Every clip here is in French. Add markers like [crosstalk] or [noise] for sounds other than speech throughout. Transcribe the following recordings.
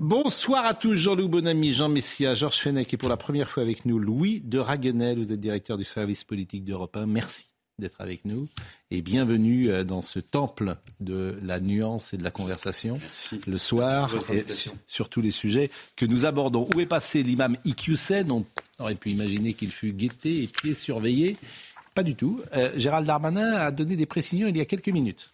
Bonsoir à tous, Jean-Loup Bonamy, Jean Messia, Georges Fenech et pour la première fois avec nous, Louis de Raguenel. Vous êtes directeur du service politique d'Europe 1. Merci d'être avec nous et bienvenue euh, dans ce temple de la nuance et de la conversation le soir et sur tous les sujets que nous abordons. Où est passé l'imam Iqiyoussen? On aurait pu imaginer qu'il fut guetté et pied surveillé. Pas du tout. Euh, Gérald Darmanin a donné des précisions il y a quelques minutes.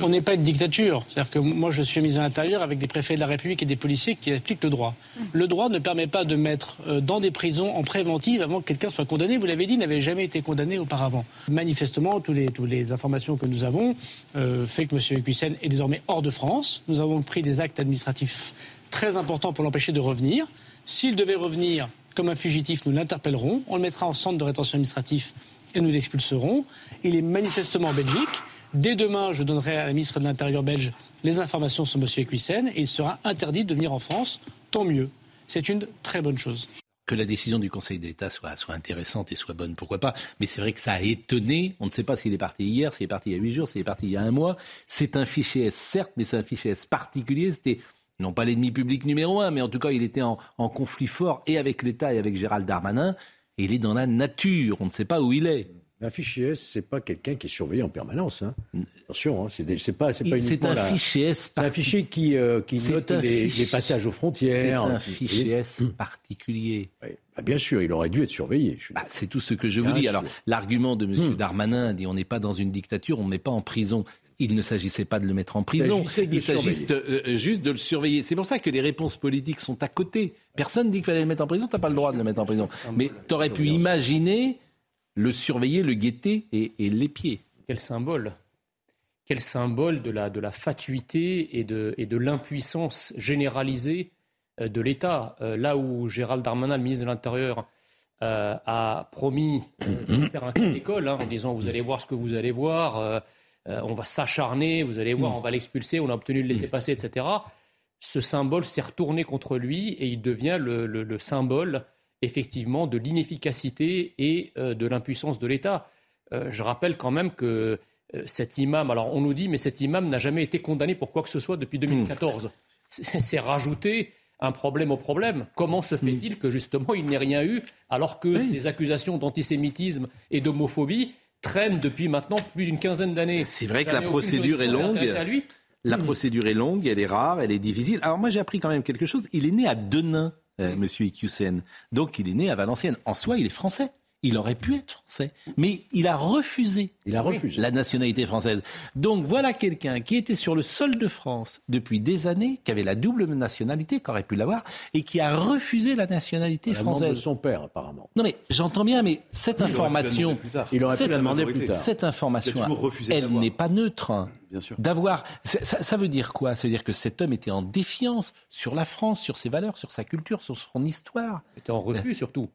On n'est pas une dictature. C'est-à-dire que moi, je suis mis à l'intérieur avec des préfets de la République et des policiers qui appliquent le droit. Le droit ne permet pas de mettre euh, dans des prisons en préventive avant que quelqu'un soit condamné. Vous l'avez dit, il n'avait jamais été condamné auparavant. Manifestement, toutes les, les informations que nous avons euh, fait que M. Equissen est désormais hors de France. Nous avons pris des actes administratifs très importants pour l'empêcher de revenir. S'il devait revenir comme un fugitif, nous l'interpellerons. On le mettra en centre de rétention administratif et nous l'expulserons. Il est manifestement en Belgique. Dès demain, je donnerai à la ministre de l'Intérieur belge les informations sur M. Equissen et il sera interdit de venir en France. Tant mieux. C'est une très bonne chose. que la décision du Conseil d'État soit, soit intéressante et soit bonne, pourquoi pas. Mais c'est vrai que ça a étonné. On ne sait pas s'il est parti hier, s'il est parti il y a huit jours, s'il est parti il y a un mois. C'est un fichier S, certes, mais c'est un fichier S particulier. C'était non pas l'ennemi public numéro un, mais en tout cas, il était en, conflit fort et avec l'État et avec Gérald Darmanin. Et il est dans la nature. On ne sait pas où il est. Un fichier S, c'est pas quelqu'un qui est surveillé en permanence. Hein. Attention, hein, c'est c'est pas, c'est pas C'est uniquement un la- fichier S C'est un particulier. fichier qui, euh, qui C'est note un les, fichier- les passages aux C'est frontières. un Vous fichier S particulier. Oui. Bah, bien sûr, il aurait dû être surveillé. je Bah, c'est tout ce que je vous dis. sûr. Alors, l'argument de M. Darmanin dit on n'est pas dans une dictature, on ne met pas en prison. Il ne s'agissait pas de le mettre en prison. s'agissait Il le s'agit euh, juste de le surveiller. C'est pour ça que les réponses politiques sont à côté. Personne dit qu'il fallait le mettre en prison. T'as pas le droit de le mettre en prison. Mais tu aurais pu imaginer le surveiller, le guetter et, l'épier. Quel symbole Quel symbole de la, fatuité et de, l'impuissance généralisée euh, de l'État. Euh, Là où Gérald Darmanin, le ministre de l'Intérieur, euh, a promis de faire un cas d'école hein, en disant vous allez voir ce que vous allez voir, on va s'acharner, vous allez voir, on va l'expulser, on a obtenu le laisser-passer, etc. Ce symbole s'est retourné contre lui et il devient le symbole effectivement de l'inefficacité et euh, de l'impuissance de l'État. Euh, je rappelle quand même que euh, cet imam, alors on nous dit, mais cet imam n'a jamais été condamné pour quoi que ce soit depuis 2014. C'est c'est rajouter un problème au problème. Comment se fait-il que justement il n'ait rien eu alors que ces accusations d'antisémitisme et d'homophobie traînent depuis maintenant plus d'une quinzaine d'années? C'est vrai que la procédure est longue. intéressée à lui La procédure est longue, elle est rare, elle est difficile. Alors moi j'ai appris quand même quelque chose. Il est né à Denain, Monsieur Iqiyoussen. Donc il est né à Valenciennes. En soi, il est français. Il aurait pu être français, mais il a refusé. Il a refusé. la nationalité française. Donc voilà quelqu'un qui était sur le sol de France depuis des années, qui avait la double nationalité, qui aurait pu l'avoir, et qui a refusé la nationalité la demande de française. son père, apparemment. Non mais j'entends bien, mais cette information, Il aurait pu cette- la demander plus tard. cette information, elle n'est pas neutre. hein. Bien sûr. D'avoir, ça, ça- ça veut dire quoi? Ça veut dire que cet homme était en défiance sur la France, sur ses valeurs, sur sa culture, sur son histoire. Il était en refus surtout.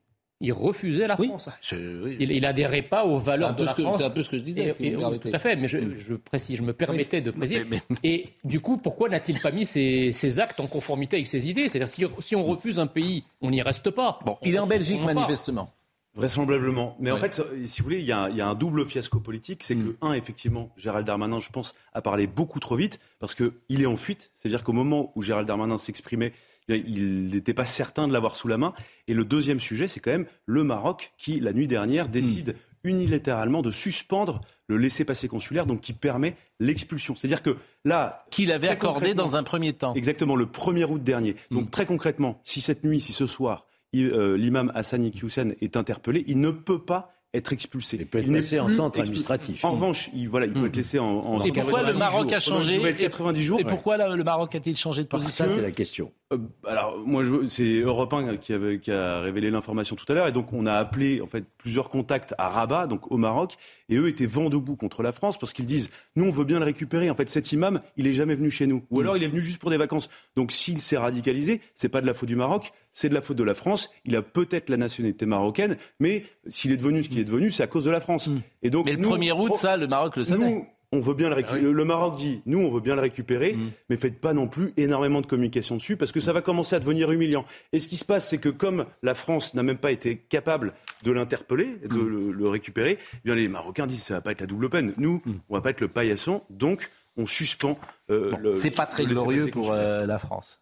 Il refusait la Oui, France. je- oui. Il, il adhérait pas aux valeurs de la ce que- France. c'est un peu ce que je disais, Et- si tout à fait, mais je, je précise, je me permettais de préciser. Mais- Et du coup, pourquoi n'a-t-il pas mis ses, ses actes en conformité avec ses idées? C'est-à-dire, si, si on refuse un pays, on n'y reste pas. Bon, On- il est en Belgique part. manifestement. Vraisemblablement. Mais en fait, si vous voulez, il y, a un, il y a un double fiasco politique. C'est que, un, effectivement, Gérald Darmanin, je pense, a parlé beaucoup trop vite parce qu'il est en fuite. C'est-à-dire qu'au moment où Gérald Darmanin s'exprimait, il n'était pas certain de l'avoir sous la main. Et le deuxième sujet, c'est quand même le Maroc qui, la nuit dernière, décide unilatéralement de suspendre le laissez-passer consulaire, donc qui permet l'expulsion. C'est-à-dire que là, Qu'il avait accordé dans un premier temps. Exactement, le 1er août dernier. Donc Mm. très concrètement, si cette nuit, si ce soir, euh, l'imam Hassan Iqiyoussen est interpellé, il ne peut pas être expulsé. Il peut être placé en centre expulsé. administratif. En revanche, il, voilà, il peut être laissé en, en Et pourquoi le 90 Maroc jours. a changé Pendant une durée de 90 jours. Et pourquoi là, le Maroc a-t-il changé de position? Ça, c'est la question. Euh, alors, moi, c'est Europe 1 qui, avait- qui a révélé l'information tout à l'heure. Et donc, on a appelé en fait plusieurs contacts à Rabat, donc au Maroc. Et eux étaient vent debout contre la France parce qu'ils disent Nous, on veut bien le récupérer. En fait, cet imam, il est jamais venu chez nous. Ou alors, il est venu juste pour des vacances. Donc, s'il s'est radicalisé, c'est pas de la faute du Maroc, c'est de la faute de la France. Il a peut-être la nationalité marocaine, mais s'il est devenu ce qu'il est devenu, c'est à cause de la France. Et donc, Mais le nous, 1er août, ça, le Maroc le savait. nous, on veut bien le récupérer. Ah oui. le, le Maroc dit, nous, on veut bien le récupérer, mais faites pas non plus énormément de communication dessus, parce que ça va commencer à devenir humiliant. Et ce qui se passe, c'est que comme la France n'a même pas été capable de l'interpeller, de le, le récupérer, eh bien les Marocains disent, ça va pas être la double peine. Nous, on va pas être le paillasson, donc on suspend. euh, Bon, c'est pas très glorieux pour euh, la France.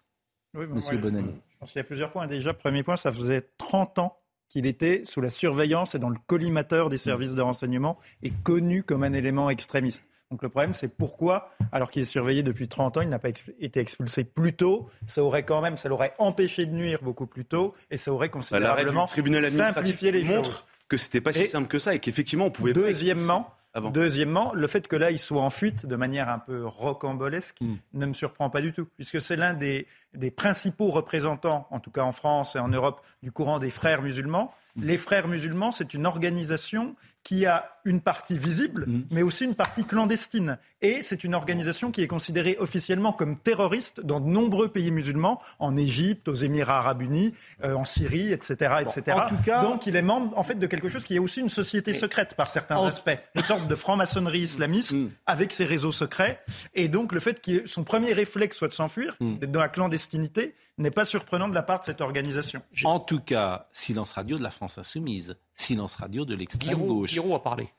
Oui, bon, Monsieur moi, Bonamy. Je pense qu'il y a plusieurs points. Déjà, premier point, ça faisait 30 ans qu'il était sous la surveillance et dans le collimateur des services de renseignement et connu comme un élément extrémiste. Donc le problème, c'est pourquoi, alors qu'il est surveillé depuis 30 ans, il n'a pas exp- été expulsé plus tôt. Ça aurait quand même, ça l'aurait empêché de nuire beaucoup plus tôt et ça aurait Bah, L'arrêt considérablement du tribunal administratif simplifié les montre choses. que c'était pas si Et- simple que ça et qu'effectivement, on pouvait pas Deuxièmement, avant. Deuxièmement, le fait que là, il soit en fuite de manière un peu rocambolesque Hmm. ne me surprend pas du tout, puisque c'est l'un des, des principaux représentants, en tout cas en France et en Europe, du courant des frères musulmans. Hmm. Les frères musulmans, c'est une organisation qui a une partie visible, Hmm. mais aussi une partie clandestine. Et c'est une organisation qui est considérée officiellement comme terroriste dans de nombreux pays musulmans, en Égypte, aux Émirats arabes unis, euh, en Syrie, etc. etc. en tout cas- Donc il est membre en fait de quelque chose qui est aussi une société secrète par certains En- aspects, une sorte de franc-maçonnerie islamiste Mm. avec ses réseaux secrets. Et donc le fait que son premier réflexe soit de s'enfuir, Mm. d'être dans la clandestinité, n'est pas surprenant de la part de cette organisation. En tout cas, silence radio de la France insoumise, silence radio de l'extrême gauche. Guiraud a parlé.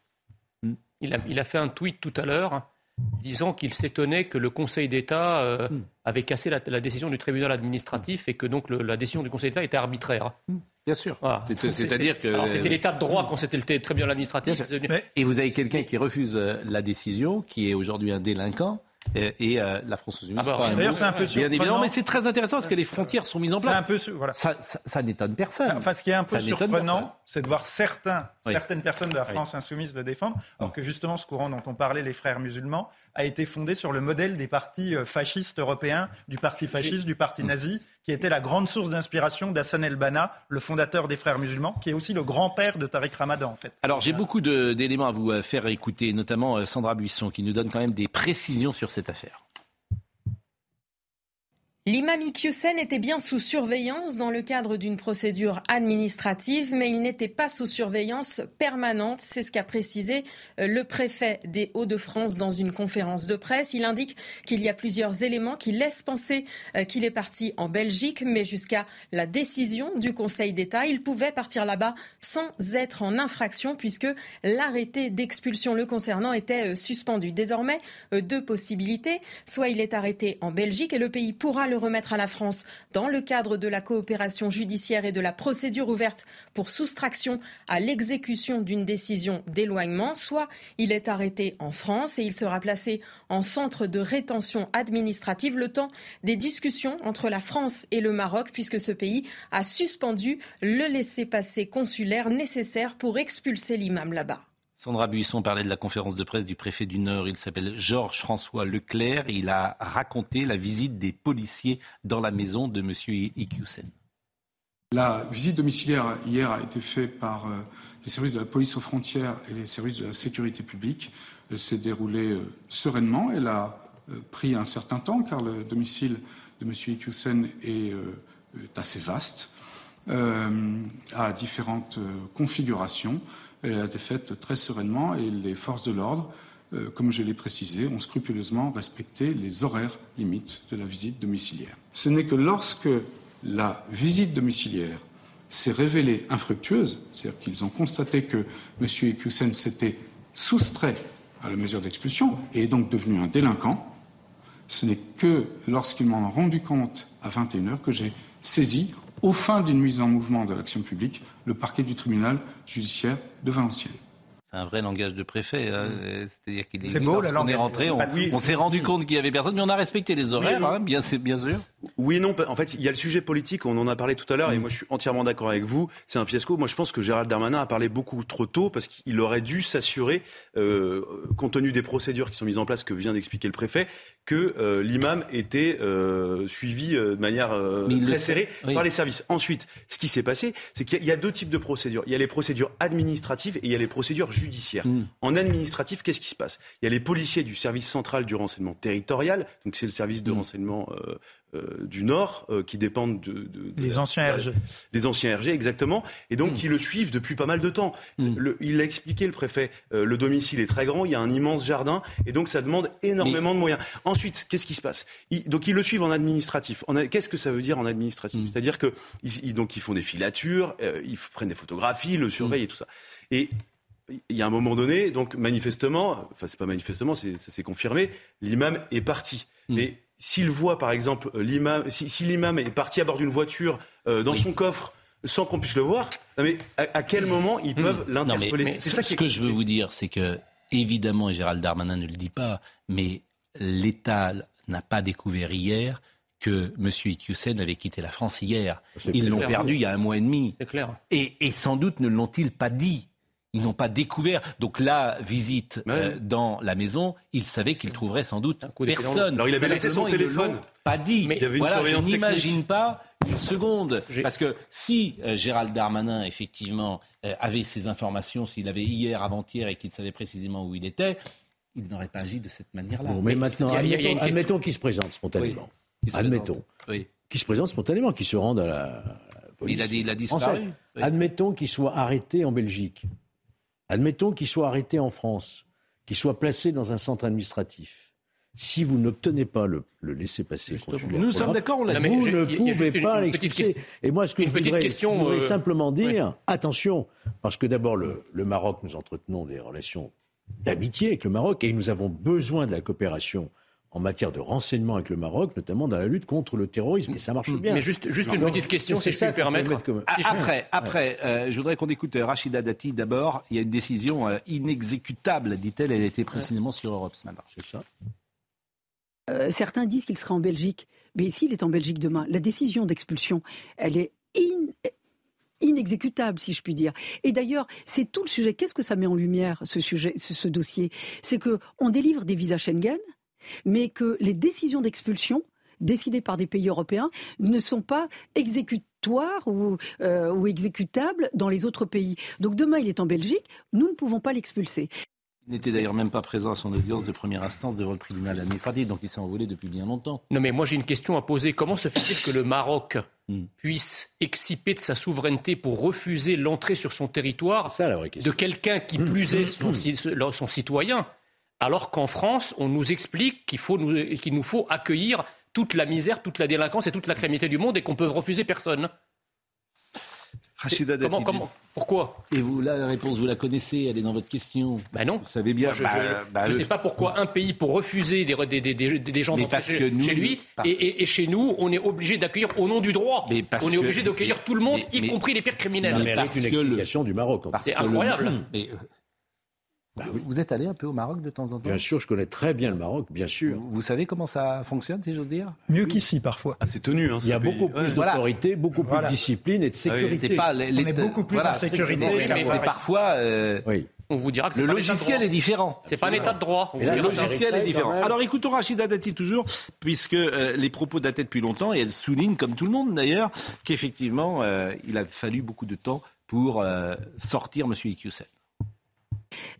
Hmm. Il, a, il a fait un tweet tout à l'heure disant qu'il s'étonnait que le Conseil d'État euh, Hmm. avait cassé la, la décision du tribunal administratif et que donc le- la décision du Conseil d'État était arbitraire. Bien sûr. Voilà. C'est-à-dire c'est- que. C'était l'état de droit quand c'était le tribunal administratif. Mais- Et vous avez quelqu'un qui refuse euh, la décision, qui est aujourd'hui un délinquant, et, et, euh, la France insoumise. Ah bah, D'ailleurs, c'est un peu Bien évidemment, surprenant. mais c'est très intéressant parce que les frontières sont mises en C'est un place. peu voilà. Ça, ça- ça n'étonne personne. Enfin, ce qui est un peu Ça surprenant, c'est de voir certains, Oui. certaines personnes de la France insoumise le défendre, alors que justement ce courant dont on parlait, les frères musulmans, a été fondé sur le modèle des partis euh, fascistes européens, du parti fasciste, du parti nazi, qui était la grande source d'inspiration d'Hassan el-Banna, le fondateur des frères musulmans, qui est aussi le grand-père de Tariq Ramadan, en fait. Alors j'ai beaucoup d'éléments à vous euh, faire écouter, notamment euh, Sandra Buisson qui nous donne quand même des précisions sur cette affaire. L'imam Iqiyoussen était bien sous surveillance dans le cadre d'une procédure administrative, mais il n'était pas sous surveillance permanente. C'est ce qu'a précisé euh, le préfet des Hauts-de-France dans une conférence de presse. Il indique qu'il y a plusieurs éléments qui laissent penser euh, qu'il est parti en Belgique, mais jusqu'à la décision du Conseil d'État, il pouvait partir là-bas sans être en infraction puisque l'arrêté d'expulsion le concernant était euh, suspendu. Désormais, deux possibilités. Soit il est arrêté en Belgique et le pays pourra le remettre à la France dans le cadre de la coopération judiciaire et de la procédure ouverte pour soustraction à l'exécution d'une décision d'éloignement. Soit il est arrêté en France et il sera placé en centre de rétention administrative le temps des discussions entre la France et le Maroc puisque ce pays a suspendu le laissez-passer consulaire nécessaire pour expulser l'imam là-bas. Sandra Buisson parlait de la conférence de presse du préfet du Nord. Il s'appelle Georges François Leclerc. Il a raconté la visite des policiers dans la maison de M. Iqiyoussen. La visite domiciliaire hier a été faite par euh, les services de la police aux frontières et les services de la sécurité publique. Elle s'est déroulée euh, sereinement. Elle a euh, pris un certain temps car le domicile de M. Iqiyoussen est, assez vaste, à différentes configurations. Elle a été faite très sereinement et les forces de l'ordre, euh, comme je l'ai précisé, ont scrupuleusement respecté les horaires limites de la visite domiciliaire. Ce n'est que lorsque la visite domiciliaire s'est révélée infructueuse, c'est-à-dire qu'ils ont constaté que M. Iqiyoussen s'était soustrait à la mesure d'expulsion et est donc devenu un délinquant, ce n'est que lorsqu'ils m'en ont rendu compte à 21h que j'ai saisi, au fin d'une mise en mouvement de l'action publique, le parquet du tribunal judiciaire de Valenciennes. C'est un vrai langage de préfet. hein. C'est-à-dire qu'il est beau, la lorsqu'on est langue rentré, on, on s'est rendu compte qu'il y avait personne, mais on a respecté les horaires, Oui, oui. hein, bien sûr. Oui et non. En fait, il y a le sujet politique, on en a parlé tout à l'heure, et moi je suis entièrement d'accord avec vous. C'est un fiasco. Moi je pense que Gérald Darmanin a parlé beaucoup trop tôt parce qu'il aurait dû s'assurer, euh, compte tenu des procédures qui sont mises en place que vient d'expliquer le préfet, que euh, l'imam était euh, suivi euh, de manière euh, très serrée Oui. par les services. Ensuite, ce qui s'est passé, c'est qu'il y a- il y a deux types de procédures. Il y a les procédures administratives et il y a les procédures judiciaires. Mm. En administratif, qu'est-ce qui se passe? Il y a les policiers du service central du renseignement territorial, donc c'est le service de Mm. renseignement euh, du Nord euh, qui dépendent de, de- de Les la- anciens RG. les anciens RG, exactement, et donc qui le suivent depuis pas mal de temps. Mm. Le- il l'a expliqué, le préfet, euh, le domicile est très grand, il y a un immense jardin, et donc ça demande énormément de moyens. Ensuite, qu'est-ce qui se passe? Ils- Donc ils le suivent en administratif. Qu'est-ce que ça veut dire en administratif? Mm. C'est-à-dire que ils, ils- donc ils font des filatures, euh, ils prennent des photographies, le surveillent et tout ça. Et il y a un moment donné, donc manifestement, enfin c'est pas manifestement, c'est- ça s'est confirmé, l'imam est parti. Mais s'il voit par exemple l'imam, si, si l'imam est parti à bord d'une voiture euh, dans son coffre sans qu'on puisse le voir, non, mais à, à quel moment ils peuvent Hmm. Non, mais, l'interpeller C'est ce, ça ce que je veux vous dire, c'est que, évidemment, et Gérald Darmanin ne le dit pas, mais l'État n'a pas découvert hier que M. Iqiyoussen avait quitté la France hier. Ils l'ont perdu il y a un mois et demi. C'est clair. Et, et sans doute ne l'ont-ils pas dit. Ils n'ont pas découvert. Donc la visite euh, dans la maison, ils savaient qu'ils trouveraient sans doute personne. Alors, il avait laissé son téléphone. Pas dit. Mais il y avait une voilà, je n'imagine pas une seconde. Parce que si euh, Gérald Darmanin, effectivement, euh, avait ces informations, s'il avait hier, avant-hier, et qu'il savait précisément où il était, il n'aurait pas agi de cette manière-là. Bon, mais maintenant, admettons, une question. admettons qu'il se présente spontanément. Se Admettons. présente. Oui. Qu'il se présente spontanément, qu'il se rende à la, police. il a, dit- il a disparu. Oui. Admettons qu'il soit arrêté en Belgique. Admettons qu'il soit arrêté en France, qu'il soit placé dans un centre administratif. Si vous n'obtenez pas le, le laissez-passer consulaire, Nous sommes d'accord, on l'a dit. vous j'ai- ne pouvez pas l'expulser. Et moi, ce que je voudrais, question, je voudrais euh, simplement dire, attention, parce que d'abord, le, le Maroc, nous entretenons des relations d'amitié avec le Maroc et nous avons besoin de la coopération en matière de renseignement avec le Maroc, notamment dans la lutte contre le terrorisme. Et ça marche bien. Mais juste, juste une petite question, si je puis me permettre. Ah, Si je- Après, après euh, je voudrais qu'on écoute euh, Rachida Dati d'abord. Il y a une décision euh, inexécutable, dit-elle. Elle a été précisément sur Europe ce matin. C'est ça. Euh, certains disent qu'il sera en Belgique. Mais s'il est en Belgique demain, la décision d'expulsion, elle est in- inexécutable, si je puis dire. Et d'ailleurs, c'est tout le sujet. Qu'est-ce que ça met en lumière, ce sujet, ce, ce dossier? C'est que on délivre des visas Schengen, mais que les décisions d'expulsion décidées par des pays européens ne sont pas exécutoires ou, euh, ou exécutables dans les autres pays. Donc demain, il est en Belgique, nous ne pouvons pas l'expulser. Il n'était d'ailleurs même pas présent à son audience de première instance devant le tribunal administratif, donc il s'est envolé depuis bien longtemps. Non, mais moi j'ai une question à poser. Comment se fait-il que le Maroc Hmm. puisse exciper de sa souveraineté pour refuser l'entrée sur son territoire ça de quelqu'un qui plus est son, ci- son citoyen, alors qu'en France, on nous explique qu'il faut nous, qu'il nous faut accueillir toute la misère, toute la délinquance et toute la criminalité du monde et qu'on peut refuser personne Rachida. Comment, comment Pourquoi? Et vous, la réponse, vous la connaissez, elle est dans votre question. Ben non. Vous savez bien. Moi, je bah, ne bah, sais pas pourquoi un pays, pour refuser des, des, des, des- des gens d'entrer parce chez, que nous- chez lui, parce- et, et- et chez nous, on est obligé d'accueillir au nom du droit. Mais parce on est que- obligé d'accueillir tout le monde, mais- y mais- compris les pires criminels. Ça Mais mérite parce une que le- explication du Maroc. en parce tout C'est cas. que le- incroyable. Mais, euh, vous, vous êtes allé un peu au Maroc de temps en temps Bien sûr, je connais très bien le Maroc, bien sûr. vous, vous savez comment ça fonctionne, si j'ose dire? Mieux qu'ici parfois. Ah, c'est tenu. Hein, Il y a pays. beaucoup plus Ouais. Voilà. d'autorité, beaucoup plus Voilà. de discipline et de oui, sécurité. C'est pas On est beaucoup plus en sécurité Mais-. C'est parfois euh, Oui. On vous dira que c'est le logiciel est différent. C'est pas un état de droit. Le logiciel est différent. Alors écoutons Rachida Dati toujours, puisque euh, les propos datent depuis longtemps, et elle souligne, comme tout le monde d'ailleurs, qu'effectivement, euh, il a fallu beaucoup de temps pour euh, sortir M. Iqiyoussen.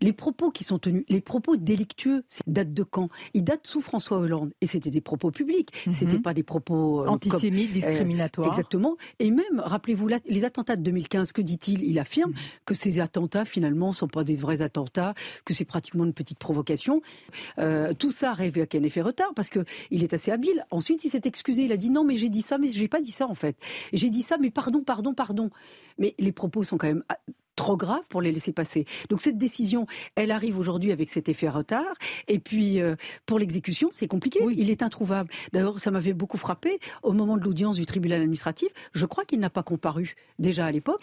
Les propos qui sont tenus, les propos délictueux, datent de quand? Ils datent sous François Hollande. Et c'était des propos publics. Mhm. C'était pas des propos euh, Antisémite, comme- euh, discriminatoire. exactement. Et même, rappelez-vous, les attentats de 2015, que dit-il? Il affirme Mhm. que ces attentats, finalement, sont pas des vrais attentats, que c'est pratiquement une petite provocation. Euh, tout ça arrive avec un effet retard parce que il est assez habile. Ensuite, il s'est excusé. Il a dit non, mais j'ai dit ça, mais j'ai pas dit ça en fait. J'ai dit ça, mais pardon, pardon, pardon. Mais les propos sont quand même ah, trop graves pour les laisser passer. Donc cette décision, elle arrive aujourd'hui avec cet effet retard. Et puis euh, pour l'exécution, c'est compliqué. Il est introuvable. D'ailleurs, ça m'avait beaucoup frappé au moment de l'audience du tribunal administratif. Je crois qu'il n'a pas comparu déjà à l'époque.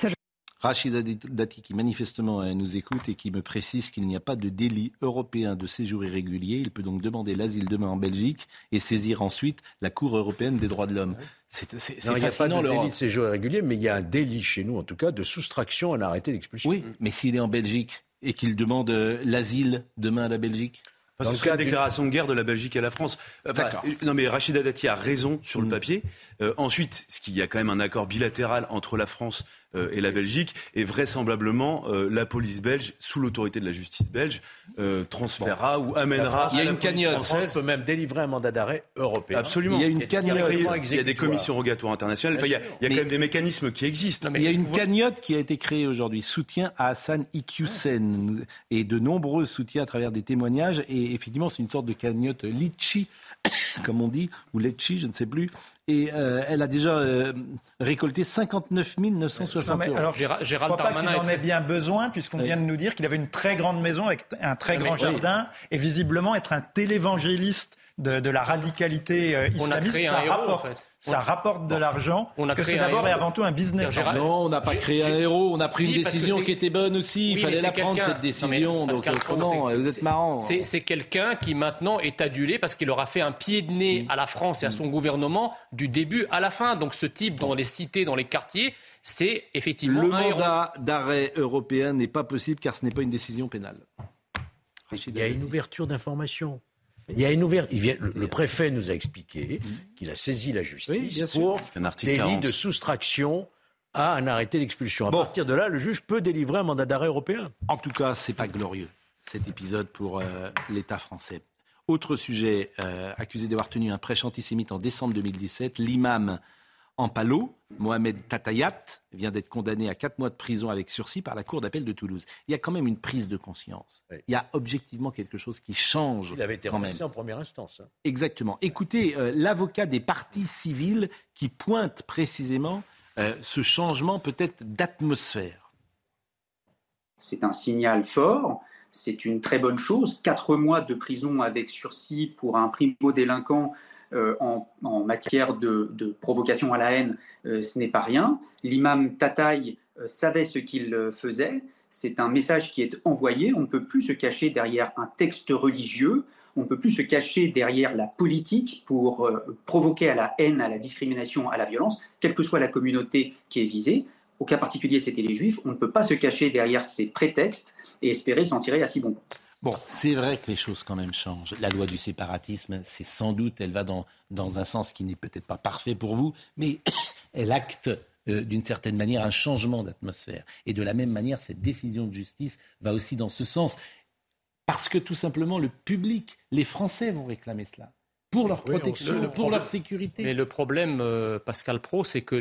Rachida Dati, qui manifestement euh, nous écoute et qui me précise qu'il n'y a pas de délit européen de séjour irrégulier. Il peut donc demander l'asile demain en Belgique et saisir ensuite la Cour européenne des droits de l'homme. C'est Il n'y a pas de délit de séjour irrégulier, mais il y a un délit chez nous, en tout cas, de soustraction à l'arrêté d'expulsion. Oui, mais s'il est en Belgique et qu'il demande euh, l'asile demain à la Belgique? Parce que c'est une déclaration de guerre de la Belgique à la France. non, mais Rachida Dati a raison sur le mm. papier. Euh, ensuite, ce qu'il y a quand même un accord bilatéral entre la France euh, et la Belgique, et vraisemblablement euh, la police belge, sous l'autorité de la justice belge, euh, transférera ou amènera. Il y a une cagnotte. La France peut même délivrer un mandat d'arrêt européen. Absolument. Il y a une cagnotte. Il y a des commissions rogatoires internationales. il y a, il y a quand même des mécanismes qui existent. il y a une cagnotte qui a été créée aujourd'hui, soutien à Hassan Iqiyoussen, et de nombreux soutiens à travers des témoignages. Et effectivement, c'est une sorte de cagnotte litchi [coughs] comme on dit, ou Lecce, je ne sais plus. Et euh, elle a déjà euh, récolté 59 960 euros. Alors, Gérald, je ne crois pas qu'il en ait bien besoin, puisqu'on vient de nous dire qu'il avait une très grande maison avec un très grand jardin, et visiblement être un télévangéliste de, de la radicalité euh, islamiste. On a créé un héros, en fait. Ça rapporte de l'argent. Parce que c'est d'abord et avant tout un business. Non, on n'a pas créé un héros. On a pris une décision qui était bonne aussi. Il fallait la prendre, cette décision. Donc, comment Vous êtes marrant. C'est quelqu'un qui maintenant est adulé parce qu'il aura fait un pied de nez à la France et à son gouvernement du début à la fin. Donc, ce type dans les cités, dans les quartiers, c'est effectivement le mandat d'arrêt européen n'est pas possible car ce n'est pas une décision pénale. Il y a une ouverture d'information. Il y a une ouverture. le, préfet nous a expliqué qu'il a saisi la justice pour un délit de soustraction à un arrêté d'expulsion. À partir de là, le juge peut délivrer un mandat d'arrêt européen. En tout cas, c'est pas glorieux cet épisode pour euh, l'État français. Autre sujet, euh, accusé d'avoir tenu un prêche antisémite en décembre 2017, l'imam en Palo, Mohamed Tatayat vient d'être condamné à quatre mois de prison avec sursis par la Cour d'appel de Toulouse. Il y a quand même une prise de conscience. Il y a objectivement quelque chose qui change. Il avait été remercié en première instance. Hein. Exactement. Écoutez, euh, l'avocat des partis civils qui pointe précisément euh, ce changement peut-être d'atmosphère. C'est un signal fort. C'est une très bonne chose. Quatre mois de prison avec sursis pour un primo-délinquant euh, en, matière de, provocation à la haine, euh, ce n'est pas rien. L'imam Tataï euh, savait ce qu'il faisait. C'est un message qui est envoyé. On ne peut plus se cacher derrière un texte religieux. On ne peut plus se cacher derrière la politique pour provoquer à la haine, à la discrimination, à la violence, quelle que soit la communauté qui est visée. Au cas particulier, c'était les juifs. On ne peut pas se cacher derrière ces prétextes et espérer s'en tirer à si bon. Bon, c'est vrai que les choses quand même changent. La loi du séparatisme, c'est sans doute, elle va dans, dans un sens qui n'est peut-être pas parfait pour vous, mais [coughs] elle acte euh, d'une certaine manière un changement d'atmosphère. Et de la même manière, cette décision de justice va aussi dans ce sens. Parce que tout simplement, le public, les Français vont réclamer cela pour leur protection, pour leur sécurité. Mais le problème, euh, Pascal Pro, c'est que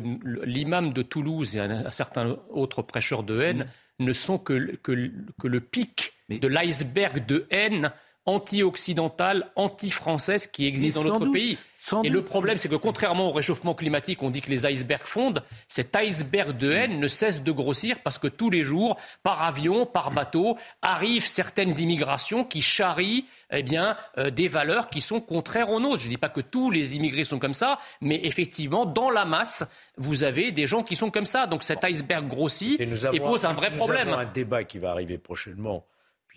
l'imam de Toulouse et un, certain autre prêcheur de haine mm. ne sont que, que, que le pic de l'iceberg de haine anti-occidentale, anti-française qui existe dans notre pays. Et le problème, c'est que contrairement au réchauffement climatique, on dit que les icebergs fondent. Cet iceberg de haine ne cesse de grossir parce que tous les jours, par avion, par bateau, arrivent certaines immigrations qui charrient eh bien, euh, des valeurs qui sont contraires aux nôtres. Je ne dis pas que tous les immigrés sont comme ça, mais effectivement, dans la masse, vous avez des gens qui sont comme ça. Donc cet iceberg grossit et, pose un vrai problème. Nous avons un débat qui va arriver prochainement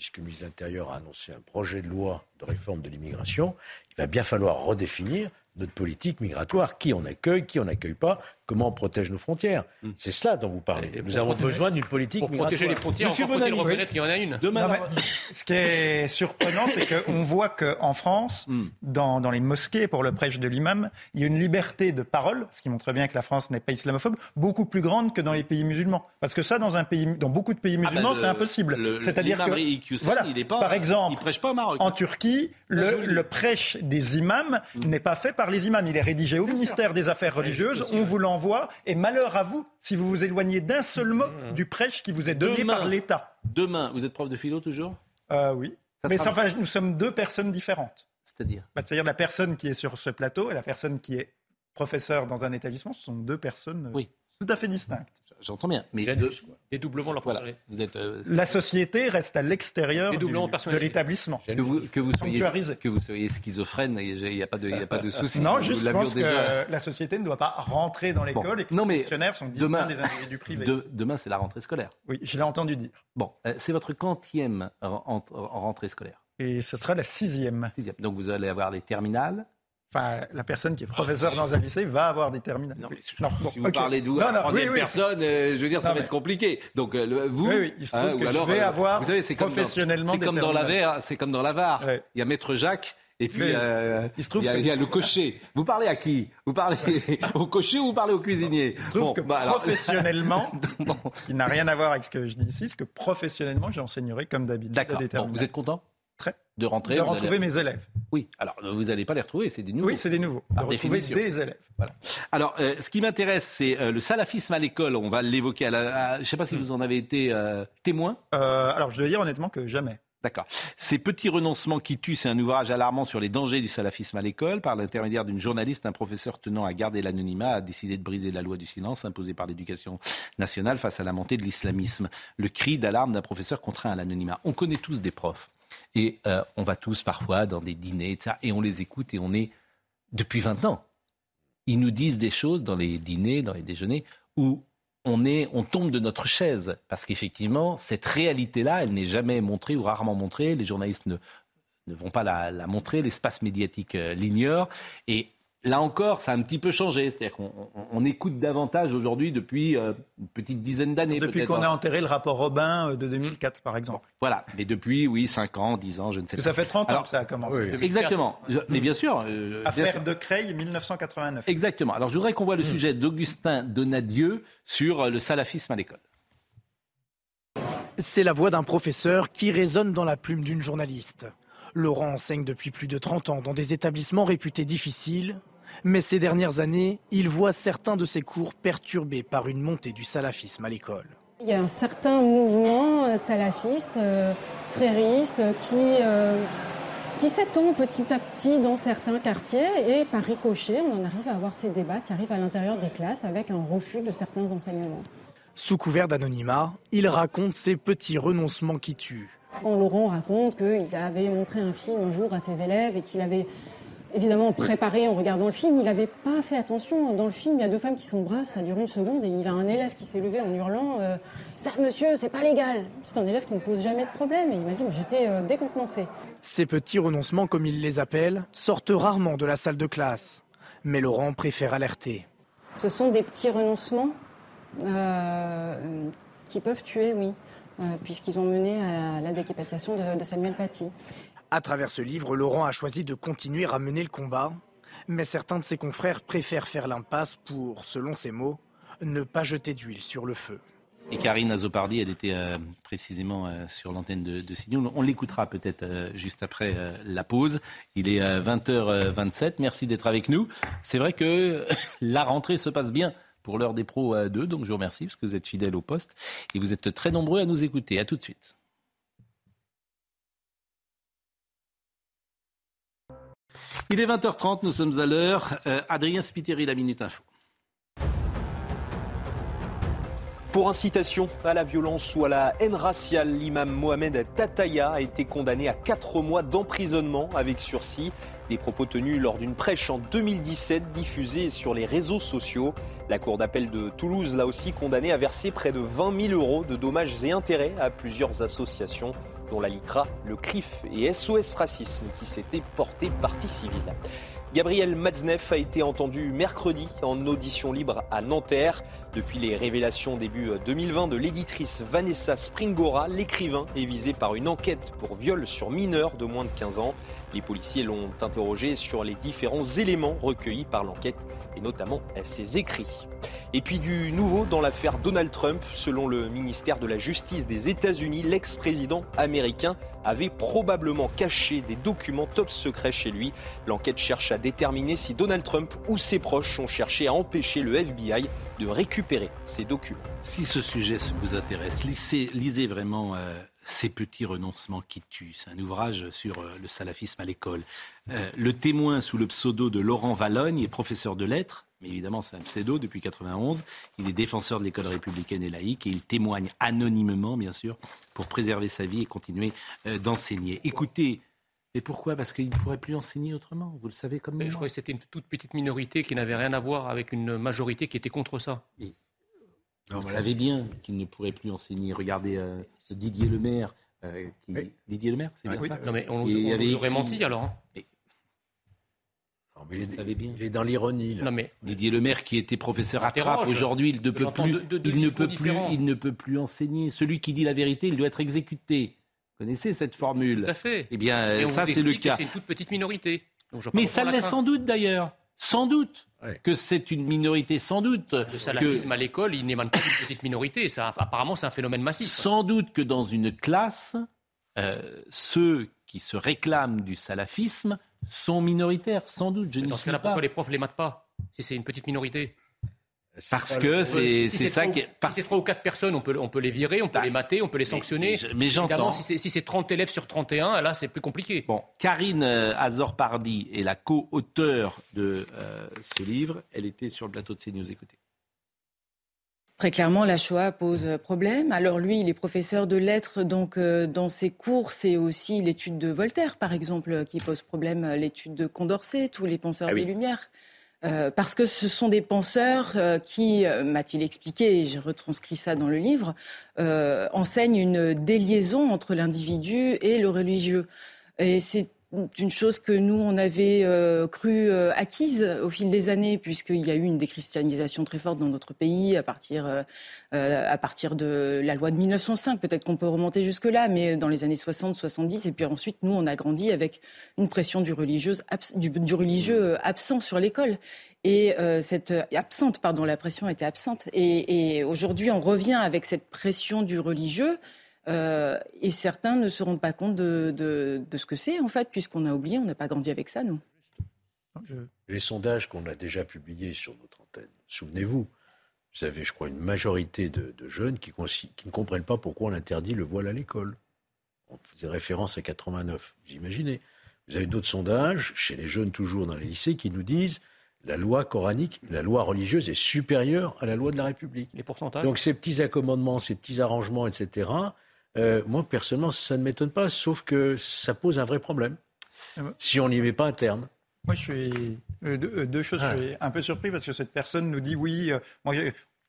puisque le ministre de l'Intérieur a annoncé un projet de loi de réforme de l'immigration, il va bien falloir redéfinir notre politique migratoire, qui on accueille, qui on n'accueille pas, comment on protège nos frontières. Hmm. C'est cela dont vous parlez. Nous avons besoin d'une politique pour protéger les frontières. Monsieur reconnaître qu'il y en a une. Demain, ce qui est surprenant, c'est qu'on voit qu'en France, hmm. dans, dans, les mosquées pour le prêche de l'imam, il y a une liberté de parole, ce qui montre bien que la France n'est pas islamophobe, beaucoup plus grande que dans les pays musulmans. Parce que ça, dans un pays, dans beaucoup de pays ah musulmans, ben c'est impossible. C'est-à-dire que, voilà, il est pas, par exemple, il prêche pas au Maroc. En Turquie, le, le, prêche des imams hmm. n'est pas fait par les imams. Il est rédigé au ministère des Affaires religieuses. On vous l'envoie et malheur à vous si vous vous éloignez d'un seul mot mmh. du prêche qui vous est donné par l'État. Demain, vous êtes prof de philo toujours? Euh, Oui. Mais enfin, nous sommes deux personnes différentes. C'est-à-dire? Bah, C'est-à-dire la personne qui est sur ce plateau et la personne qui est professeur dans un établissement, ce sont deux personnes. Oui. Tout à fait distinctes. J'entends bien. Mais dédoublement leur voilà, vous êtes, euh, La société reste à l'extérieur de l'établissement. que vous, que vous soyez que vous soyez schizophrène, il n'y a pas de, y a pas de souci. Non, juste je pense déjà- que la société ne doit pas rentrer dans l'école et que Non, les mais fonctionnaires sont demain, des individus privés. de- demain, c'est la rentrée scolaire. Oui, je l'ai entendu dire. Bon, euh, c'est votre quantième en, en- en rentrée scolaire. Et ce sera la sixième. Sixième. Donc vous allez avoir des terminales. Enfin, la personne qui est professeure dans un lycée va avoir des terminales. Non, Non, bon, si vous parlez Non, à la non, troisième oui, oui. personne, euh, je veux dire, ça Non, va mais- être compliqué. Donc euh, vous, Oui, oui, il se trouve hein, que ou je alors, vais euh, avoir vous savez, c'est comme dans- professionnellement comme dans la c'est comme dans la VAR. Ouais. Il y a Maître Jacques. Et puis, euh, Il se trouve y a, que- il y a le cocher. Vous parlez à qui? Vous parlez [laughs] au cocher ou vous parlez au cuisinier? Il se trouve Bon, que bah, alors- professionnellement, [laughs] Bon. ce qui n'a rien à voir avec ce que je dis ici, c'est que professionnellement, j'enseignerai comme d'habitude D'accord. vous êtes content? Très. de rentrer de retrouver allez- mes élèves. Oui, alors vous n'allez pas les retrouver, c'est des nouveaux. Oui, c'est des nouveaux. De retrouver des élèves. Voilà. Alors, euh, ce qui m'intéresse, c'est euh, le salafisme à l'école. On va l'évoquer. À la, à- je ne sais pas si vous en avez été euh, témoin. Alors, je dois dire honnêtement que jamais. D'accord. Ces petits renoncements qui tuent, c'est un ouvrage alarmant sur les dangers du salafisme à l'école. Par l'intermédiaire d'une journaliste, un professeur tenant à garder l'anonymat a décidé de briser la loi du silence imposée par l'éducation nationale face à la montée de l'islamisme. Le cri d'alarme d'un professeur contraint à l'anonymat. On connaît tous des profs. Et euh, on va tous parfois dans des dîners, etc., et on les écoute et on est depuis 20 ans. Ils nous disent des choses dans les dîners, dans les déjeuners, où on, est, on tombe de notre chaise. Parce qu'effectivement, cette réalité-là, elle n'est jamais montrée ou rarement montrée. Les journalistes ne, vont pas la, la montrer, l'espace médiatique euh, l'ignore. Et là encore, ça a un petit peu changé. C'est-à-dire qu'on on- on écoute davantage aujourd'hui depuis euh, une petite dizaine d'années. Depuis qu'on a enterré le rapport Robin euh, de 2004, par exemple. Voilà, mais depuis, oui, 5 ans, 10 ans, je ne sais Parce pas. ça fait 30 ans Alors, que ça a commencé. Exactement. Je- mais bien sûr. euh, bien Affaire sûr. de Creil, 1989. Exactement. Alors je voudrais qu'on voit le sujet d'Augustin Donadieu sur le salafisme à l'école. C'est la voix d'un professeur qui résonne dans la plume d'une journaliste. Laurent enseigne depuis plus de 30 ans dans des établissements réputés difficiles, mais ces dernières années, il voit certains de ses cours perturbés par une montée du salafisme à l'école. Il y a un certain mouvement euh, salafiste, euh, frériste, qui, euh, qui s'étend petit à petit dans certains quartiers et par ricochet, on en arrive à avoir ces débats qui arrivent à l'intérieur des classes avec un refus de certains enseignements. Sous couvert d'anonymat, il raconte ses petits renoncements qui tuent. Quand Laurent raconte qu'il avait montré un film un jour à ses élèves et qu'il avait évidemment préparé en regardant le film, il n'avait pas fait attention. Dans le film, il y a deux femmes qui s'embrassent, ça dure une seconde et il a un élève qui s'est levé en hurlant euh, Ça, monsieur, c'est pas légal C'est un élève qui ne pose jamais de problème et il m'a dit J'étais euh, décontenancé. Ces petits renoncements, comme il les appelle, sortent rarement de la salle de classe. Mais Laurent préfère alerter. Ce sont des petits renoncements euh, qui peuvent tuer, oui, euh, puisqu'ils ont mené à la décapitation de, de Samuel Paty. À travers ce livre, Laurent a choisi de continuer à mener le combat, mais certains de ses confrères préfèrent faire l'impasse pour, selon ses mots, ne pas jeter d'huile sur le feu. Et Karine Azopardi, elle était euh, précisément euh, sur l'antenne de, de. On l'écoutera peut-être euh, juste après la pause. Il est 20h27. Merci d'être avec nous. C'est vrai que [laughs] la rentrée se passe bien pour l'heure des pros 2, donc je vous remercie parce que vous êtes fidèles au poste et vous êtes très nombreux à nous écouter. À tout de suite. Il est 20h30, nous sommes à l'heure. Euh, Adrien Spiteri, la Minute Info. Pour incitation à la violence ou à la haine raciale, l'imam Mohamed Tataya a été condamné à 4 mois d'emprisonnement avec sursis. Des propos tenus lors d'une prêche en 2017 diffusée sur les réseaux sociaux. La Cour d'appel de Toulouse l'a aussi condamné à verser près de 20 000 euros de dommages et intérêts à plusieurs associations, dont la LICRA, le CRIF et SOS Racisme, qui s'étaient portés partie civile. Gabriel Matzneff a été entendu mercredi en audition libre à Nanterre. Depuis les révélations début 2020 de l'éditrice Vanessa Springora, l'écrivain est visé par une enquête pour viol sur mineur de moins de 15 ans. Les policiers l'ont interrogé sur les différents éléments recueillis par l'enquête et notamment ses écrits. Et puis du nouveau dans l'affaire Donald Trump, selon le ministère de la Justice des États-Unis, l'ex-président américain avait probablement caché des documents top secrets chez lui. L'enquête cherche à déterminer si Donald Trump ou ses proches ont cherché à empêcher le FBI de récupérer ces documents. Si ce sujet vous intéresse, lisez, vraiment euh, Ces petits renoncements qui tuent. C'est un ouvrage sur euh, le salafisme à l'école. Euh, le témoin sous le pseudo de Laurent Valogne est professeur de lettres, mais évidemment c'est un pseudo depuis 91. Il est défenseur de l'école républicaine et laïque et il témoigne anonymement, bien sûr, pour préserver sa vie et continuer euh, d'enseigner. Écoutez, et pourquoi? Parce qu'il ne pourrait plus enseigner autrement, vous le savez comme moi. Je crois que c'était une toute petite minorité qui n'avait rien à voir avec une majorité qui était contre ça. Vous savez bien qu'il ne pourrait plus enseigner. Regardez euh, Didier Lemaire. Euh, qui... Didier Lemaire, c'est bien ça Non mais on, on, avait aurait menti alors. Hein. il, est, bien. il, est, dans l'ironie. Mais... Didier Lemaire, qui était professeur à Trappes, aujourd'hui, il ne peut plus, il ne peut plus, il ne peut plus enseigner. Celui qui dit la vérité, il doit être exécuté. Vous connaissez cette formule Tout à fait. Eh bien, ça, c'est le cas. C'est une toute petite minorité. Mais ça l'est sans doute d'ailleurs. Sans doute que c'est une minorité, sans doute. Le salafisme à l'école, il n'émane pas d'une petite minorité. Ça, apparemment, c'est un phénomène massif. Sans doute que dans une classe, euh, ceux qui se réclament du salafisme sont minoritaires, sans doute. Je dans ce cas-là, pourquoi les profs ne les matent pas Si c'est une petite minorité? Parce que c'est si ça qui. Si c'est trois ou quatre personnes, on peut, on peut les virer, on peut bah, les mater, on peut les sanctionner. Mais, j'entends. Si c'est 30 élèves sur 31, là, c'est plus compliqué. Bon, Karine euh, Azor-Pardy est la co-auteure de euh, ce livre. Elle était sur le plateau de CNews. Écoutez. Très clairement, la Shoah pose problème. Alors lui, il est professeur de lettres, donc euh, dans ses cours, c'est aussi l'étude de Voltaire, par exemple, qui pose problème, l'étude de Condorcet, tous les penseurs ah des Lumières. Euh, parce que ce sont des penseurs euh, qui, euh, m'a-t-il expliqué, et j'ai retranscrit ça dans le livre, enseignent une déliaison entre l'individu et le religieux. Et c'est une chose que nous, on avait euh, cru euh, acquise au fil des années, puisqu'il y a eu une déchristianisation très forte dans notre pays à partir, euh, à partir de la loi de 1905. Peut-être qu'on peut remonter jusque-là, mais dans les années 60, 70. Et puis ensuite, nous, on a grandi avec une pression du, du, du religieux absent sur l'école. Et cette absente, pardon, la pression était absente. Et, et aujourd'hui, on revient avec cette pression du religieux. Euh, et certains ne se rendent pas compte de, ce que c'est, en fait, puisqu'on a oublié, on n'a pas grandi avec ça, nous. Les sondages qu'on a déjà publiés sur notre antenne, souvenez-vous, vous avez, je crois, une majorité de, jeunes qui, qui, ne comprennent pas pourquoi on interdit le voile à l'école. On faisait référence à 89, vous imaginez. Vous avez d'autres sondages, chez les jeunes toujours dans les lycées, qui nous disent la loi coranique, la loi religieuse est supérieure à la loi de la République. Les pourcentages? Donc ces petits accommodements, ces petits arrangements, etc., euh, moi, personnellement, ça ne m'étonne pas, sauf que ça pose un vrai problème ah si on n'y met pas un terme. Moi, je suis euh, euh, deux, choses. Je suis un peu surpris parce que cette personne nous dit oui,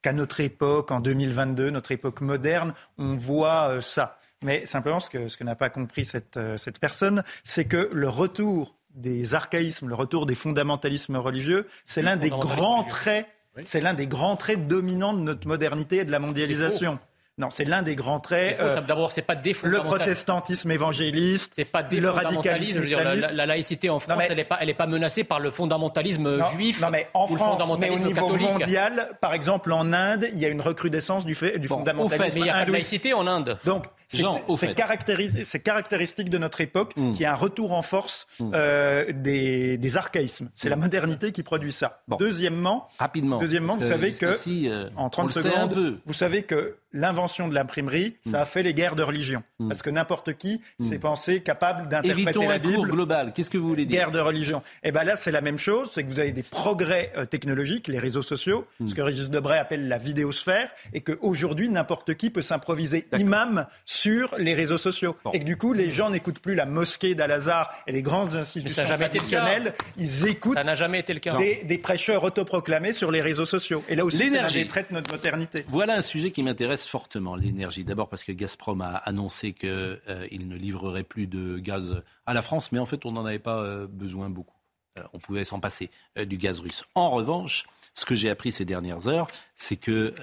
qu'à notre époque, en 2022, notre époque moderne, on voit ça. Mais simplement, ce que, ce que n'a pas compris cette, cette personne, c'est que le retour des archaïsmes, le retour des fondamentalismes religieux, c'est l'un des grands traits. C'est l'un des grands traits dominants de notre modernité et de la mondialisation. Non, c'est l'un des grands traits. Euh, D'abord, c'est pas des Le protestantisme évangéliste, c'est pas des le radicalisme islamiste. La, la, laïcité en France, elle n'est pas, elle est pas menacée par le fondamentalisme juif. Non, mais en France, mais au niveau mondial, par exemple en Inde, il y a une recrudescence du, fait, du fondamentalisme. Fait, mais il n'y a pas de laïcité en Inde. Donc, c'est caractéristique de notre époque hmm. qui a un retour en force hmm. euh, des, des, archaïsmes. C'est la hmm. modernité qui produit ça. Deuxièmement, rapidement. Deuxièmement, vous savez que euh, en 30 secondes, vous savez que l'invention de l'imprimerie, ça a fait les guerres de religion. Parce que n'importe qui s'est pensé capable d'interpréter la, Bible. globale. Qu'est-ce que vous voulez dire? Guerre de religion. Et eh ben là, c'est la même chose. C'est que vous avez des progrès euh, technologiques, les réseaux sociaux, ce que Régis Debray appelle la vidéosphère, et qu'aujourd'hui, n'importe qui peut s'improviser imam sur les réseaux sociaux. Et que du coup, les gens n'écoutent plus la mosquée d'Al-Azhar et les grandes institutions traditionnelles. Ils écoutent ça n'a jamais été le cas. Des, prêcheurs autoproclamés sur les réseaux sociaux. Et là aussi, c'est traite notre modernité. Voilà un sujet qui m'intéresse fortement, l'énergie. D'abord parce que Gazprom a annoncé qu'il euh, ne livrerait plus de gaz à la France, mais en fait, on n'en avait pas euh, besoin beaucoup. Euh, on pouvait s'en passer du gaz russe. En revanche, ce que j'ai appris ces dernières heures, c'est que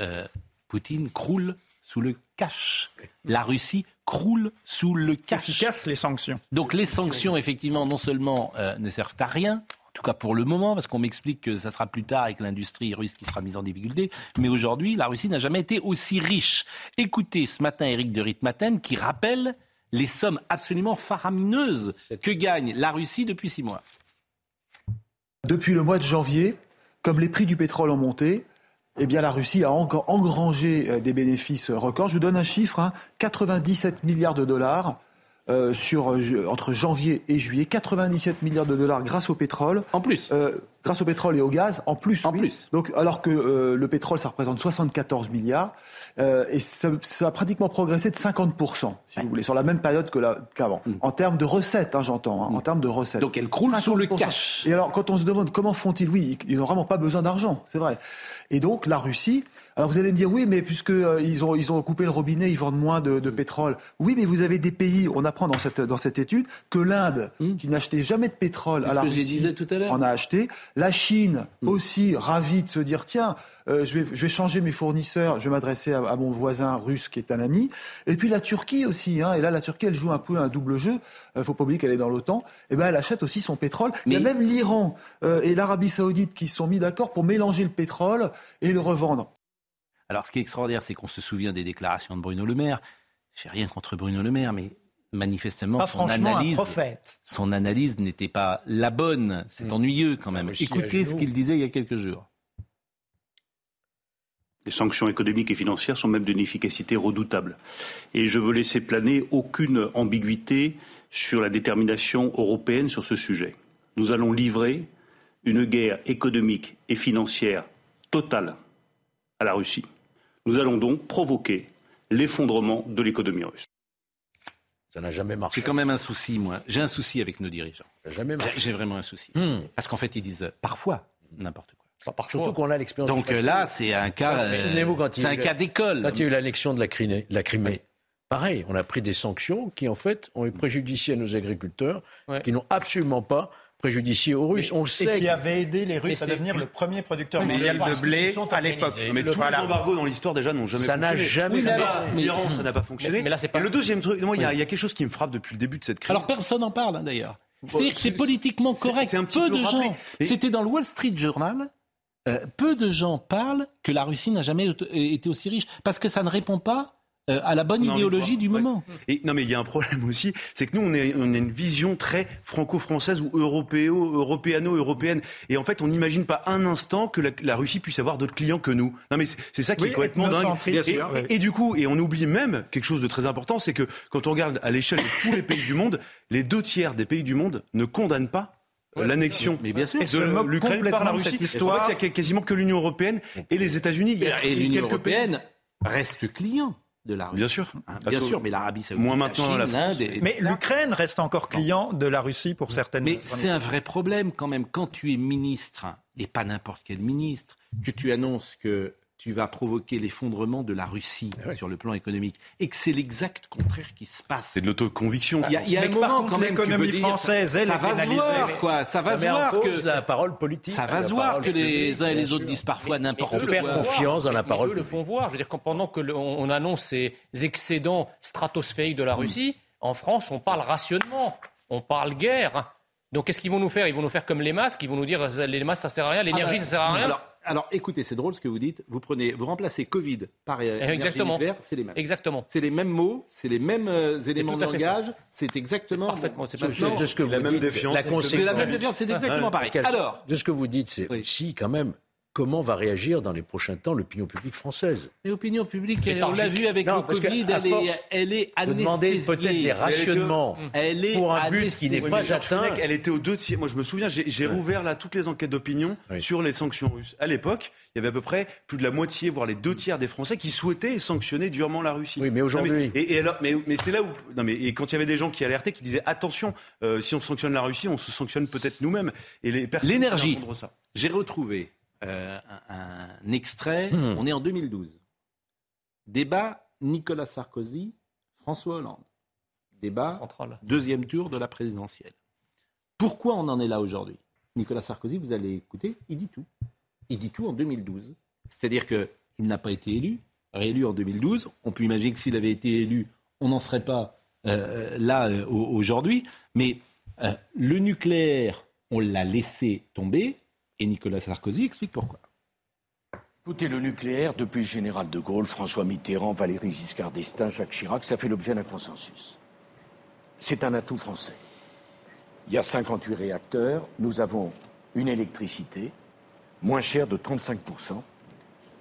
Poutine croule sous le cash. La Russie croule sous le cash. Efficace les sanctions. Donc les sanctions, effectivement, non seulement euh, ne servent à rien, en tout cas pour le moment, parce qu'on m'explique que ça sera plus tard avec l'industrie russe qui sera mise en difficulté. Mais aujourd'hui, la Russie n'a jamais été aussi riche. Écoutez ce matin Eric de Ritmaten qui rappelle les sommes absolument faramineuses que gagne la Russie depuis six mois. Depuis le mois de janvier, comme les prix du pétrole ont monté, eh bien, la Russie a engrangé euh, des bénéfices records. Je vous donne un chiffre 97 hein. milliards de dollars. Euh, sur, euh, entre janvier et juillet, 97 milliards de dollars grâce au pétrole. En plus grâce au pétrole et au gaz, en plus. En plus. Donc, alors que euh, le pétrole, ça représente 74 milliards, et ça, ça, a pratiquement progressé de 50%, si vous voulez, sur la même période qu'avant. Mm. En termes de recettes, hein, j'entends, hein, en termes de recettes. Donc elle croule sous le cash. Et alors, quand on se demande comment font-ils, oui, ils n'ont vraiment pas besoin d'argent, c'est vrai. Et donc, la Russie, alors vous allez me dire, oui, mais puisque euh, ils, ont, ils ont coupé le robinet, ils vendent moins de, de, pétrole. Oui, mais vous avez des pays, on apprend dans cette, dans cette étude, que l'Inde, mmh. qui n'achetait jamais de pétrole à la Russie, disais tout à en a acheté. La Chine, mmh. aussi ravie de se dire, tiens, euh, je, vais, je, vais, changer mes fournisseurs, je vais m'adresser à, à, mon voisin russe qui est un ami. Et puis la Turquie aussi, hein, et là la Turquie, elle joue un peu un double jeu. Il euh, faut pas oublier qu'elle est dans l'OTAN. Et eh ben elle achète aussi son pétrole. Mais... Il y a même l'Iran euh, et l'Arabie Saoudite qui se sont mis d'accord pour mélanger le pétrole et le revendre. Alors, ce qui est extraordinaire, c'est qu'on se souvient des déclarations de Bruno Le Maire. J'ai rien contre Bruno Le Maire, mais manifestement, son, analyse, son analyse n'était pas la bonne. C'est mmh. ennuyeux quand même. Écoutez ce qu'il disait il y a quelques jours. Les sanctions économiques et financières sont même d'une efficacité redoutable. Et je veux laisser planer aucune ambiguïté sur la détermination européenne sur ce sujet. Nous allons livrer une guerre économique et financière totale à la Russie. Nous allons donc provoquer l'effondrement de l'économie russe. Ça n'a jamais marché. J'ai quand même un souci, moi. J'ai un souci avec nos dirigeants. jamais marché. J'ai vraiment un souci. Hmm. Parce qu'en fait, ils disent parfois n'importe quoi. Surtout qu'on a l'expérience. Donc là, c'est un cas. Euh, vous quand c'est un cas d'école. Quand il y a eu l'annexion de la, Crimée, la Crimée pareil, on a pris des sanctions qui en fait ont eu préjudicié à nos agriculteurs, qui n'ont absolument pas préjudicié aux Russes. on le sait. Et qui avait aidé les Russes à devenir le premier producteur mondial de blé à l'époque. Mais tous les embargos dans l'histoire déjà n'ont jamais ça fonctionné. Ça n'a jamais fonctionné. ça n'a pas fonctionné. Mais, là, pas... Et le deuxième truc, il y, a quelque chose qui me frappe depuis le début de cette crise. Alors personne n'en parle hein, d'ailleurs. C'est-à-dire que c'est politiquement correct. Un peu, de gens. C'était dans le Wall Street Journal. Euh, peu de gens parlent que la Russie n'a jamais été aussi riche parce que ça ne répond pas euh, à la bonne idéologie du moment. Et non, mais il y a un problème aussi, c'est que nous, on, est, on a une vision très franco-française ou européano-européenne. Et en fait, on n'imagine pas un instant que la, Russie puisse avoir d'autres clients que nous. Non, mais c'est ça qui est complètement dingue. Et, et, du coup, et on oublie même quelque chose de très important, c'est que quand on regarde à l'échelle de tous les pays du monde, les deux tiers des pays du monde ne condamnent pas l'annexion de l'Ukraine par la Russie. Histoire. Il y a quasiment que l'Union européenne et les États-Unis. Et, l'Union européenne reste client de la Russie. Bien sûr. Hein, bien sûr, mais l'Arabie Saoudite, moins maintenant la, France. Mais l'Ukraine reste encore client de la Russie pour certaines. Mais c'est un vrai problème quand même quand tu es ministre et pas n'importe quel ministre que tu annonces que tu vas provoquer l'effondrement de la Russie ah sur le plan économique et que c'est l'exact contraire qui se passe. C'est de l'autoconviction. Il y a, il y a un moment quand même l'économie française, elle, ça va se voir quoi, ça va se voir que la parole politique, ça va se voir que les uns et les autres disent parfois n'importe quoi. Perd confiance dans la parole. Eux le font voir. Je veux dire, pendant que on annonce ces excédents stratosphériques de la Russie, en France, on parle rationnement, on parle guerre. Donc qu'est-ce qu'ils vont nous faire? Ils vont nous faire comme les masques, ils vont nous dire les masques ça sert à rien, l'énergie ah ça sert à rien alors écoutez, c'est drôle ce que vous dites. Vous prenez, vous remplacez Covid par euh, exactement. c'est les mêmes. Exactement. C'est les mêmes mots, c'est les mêmes euh, éléments de langage. C'est exactement. Parfaitement. C'est de ce que vous la même défiance. La, même défiance, c'est exactement pareil. Alors, de ce que vous dites, c'est si quand même comment va réagir dans les prochains temps l'opinion publique française L'opinion publique, on l'a vu avec le Covid, elle est, elle est anesthésiée. De demander peut-être des rationnements elle est pour un but qui n'est pas atteint. Elle était aux deux tiers. Moi, je me souviens, j'ai rouvert là toutes les enquêtes d'opinion sur les sanctions russes. À l'époque, il y avait à peu près plus de la moitié, voire les deux tiers des Français qui souhaitaient sanctionner durement la Russie. Oui, mais aujourd'hui. Et, alors, mais, mais c'est là où. Non, mais et quand il y avait des gens qui alertaient, qui disaient attention, euh, si on sanctionne la Russie, on se sanctionne peut-être nous-mêmes. Et l'énergie. J'ai retrouvé euh, un, extrait. Hmm. On est en 2012. Débat Nicolas Sarkozy, François Hollande. Débat deuxième tour de la présidentielle. Pourquoi on en est là aujourd'hui? Nicolas Sarkozy, vous allez écouter, il dit tout. Il dit tout en 2012. C'est-à-dire qu'il n'a pas été élu, réélu en 2012. On peut imaginer que s'il avait été élu, on n'en serait pas euh, là euh, aujourd'hui. Mais le nucléaire, on l'a laissé tomber. Et Nicolas Sarkozy explique pourquoi. Écoutez, le nucléaire, depuis le général de Gaulle, François Mitterrand, Valéry Giscard d'Estaing, Jacques Chirac, ça fait l'objet d'un consensus. C'est un atout français. Il y a 58 réacteurs, nous avons une électricité moins chère de 35%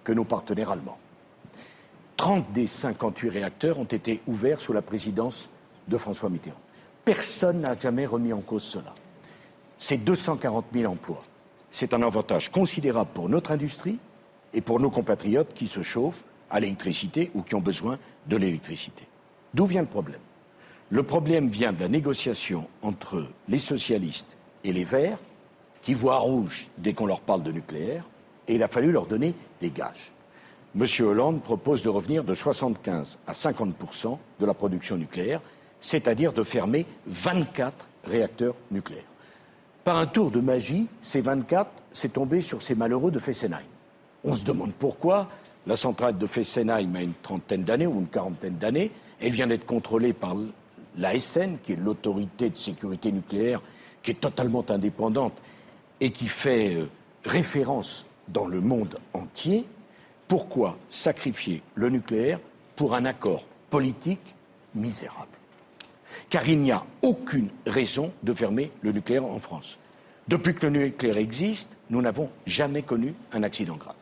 que nos partenaires allemands. 30 des 58 réacteurs ont été ouverts sous la présidence de François Mitterrand. Personne n'a jamais remis en cause cela. C'est 240 000 emplois C'est un avantage considérable pour notre industrie et pour nos compatriotes qui se chauffent à l'électricité ou qui ont besoin de l'électricité. D'où vient le problème? Le problème vient de la négociation entre les socialistes et les Verts, qui voient rouge dès qu'on leur parle de nucléaire, et il a fallu leur donner des gages. M. Hollande propose de revenir de 75 à 50 de la production nucléaire, c'est-à-dire de fermer 24 réacteurs nucléaires. Par un tour de magie, ces 24, c'est tombé sur ces malheureux de Fessenheim. On se demande pourquoi. La centrale de Fessenheim a une trentaine d'années ou une quarantaine d'années. Elle vient d'être contrôlée par l'ASN, qui est l'autorité de sécurité nucléaire, qui est totalement indépendante et qui fait euh, référence dans le monde entier. Pourquoi sacrifier le nucléaire pour un accord politique misérable? Car il n'y a aucune raison de fermer le nucléaire en France. Depuis que le nucléaire existe, nous n'avons jamais connu un accident grave.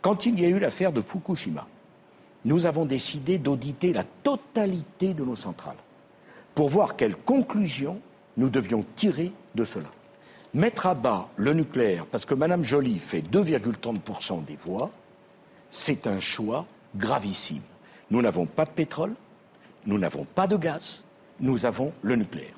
Quand il y a eu l'affaire de Fukushima, nous avons décidé d'auditer la totalité de nos centrales pour voir quelles conclusions nous devions tirer de cela. Mettre à bas le nucléaire parce que Mme Joly fait 2,30% des voix, c'est un choix gravissime. Nous n'avons pas de pétrole, nous n'avons pas de gaz, nous avons le nucléaire.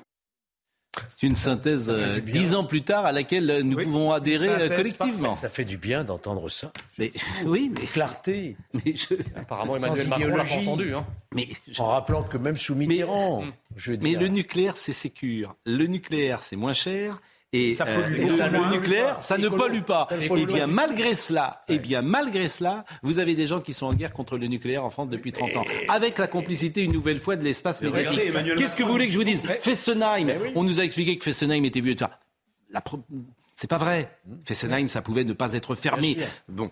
C'est une synthèse euh, dix ans plus tard à laquelle nous pouvons adhérer euh, collectivement. Ça fait du bien d'entendre ça. Mais [laughs] oui, mais clarté. [laughs] Mais je... Apparemment, Emmanuel Macron l'a pas entendu. Hein. Mais en rappelant que même sous Mitterrand, mais, [laughs] je veux mais dire... le nucléaire c'est sécure. Le nucléaire c'est moins cher. Et, Ça pollue euh, le nucléaire, ça ne pollue pas. Pollue bien malgré cela, et bien malgré cela, vous avez des gens qui sont en guerre contre le nucléaire en France depuis 30 ans, avec la complicité une nouvelle fois de l'espace médiatique. Qu'est-ce que vous Macron. voulez que je vous dise Fessenheim, on nous a expliqué que Fessenheim était vieux. La C'est pas vrai. Fessenheim, ça pouvait ne pas être fermé. Bon,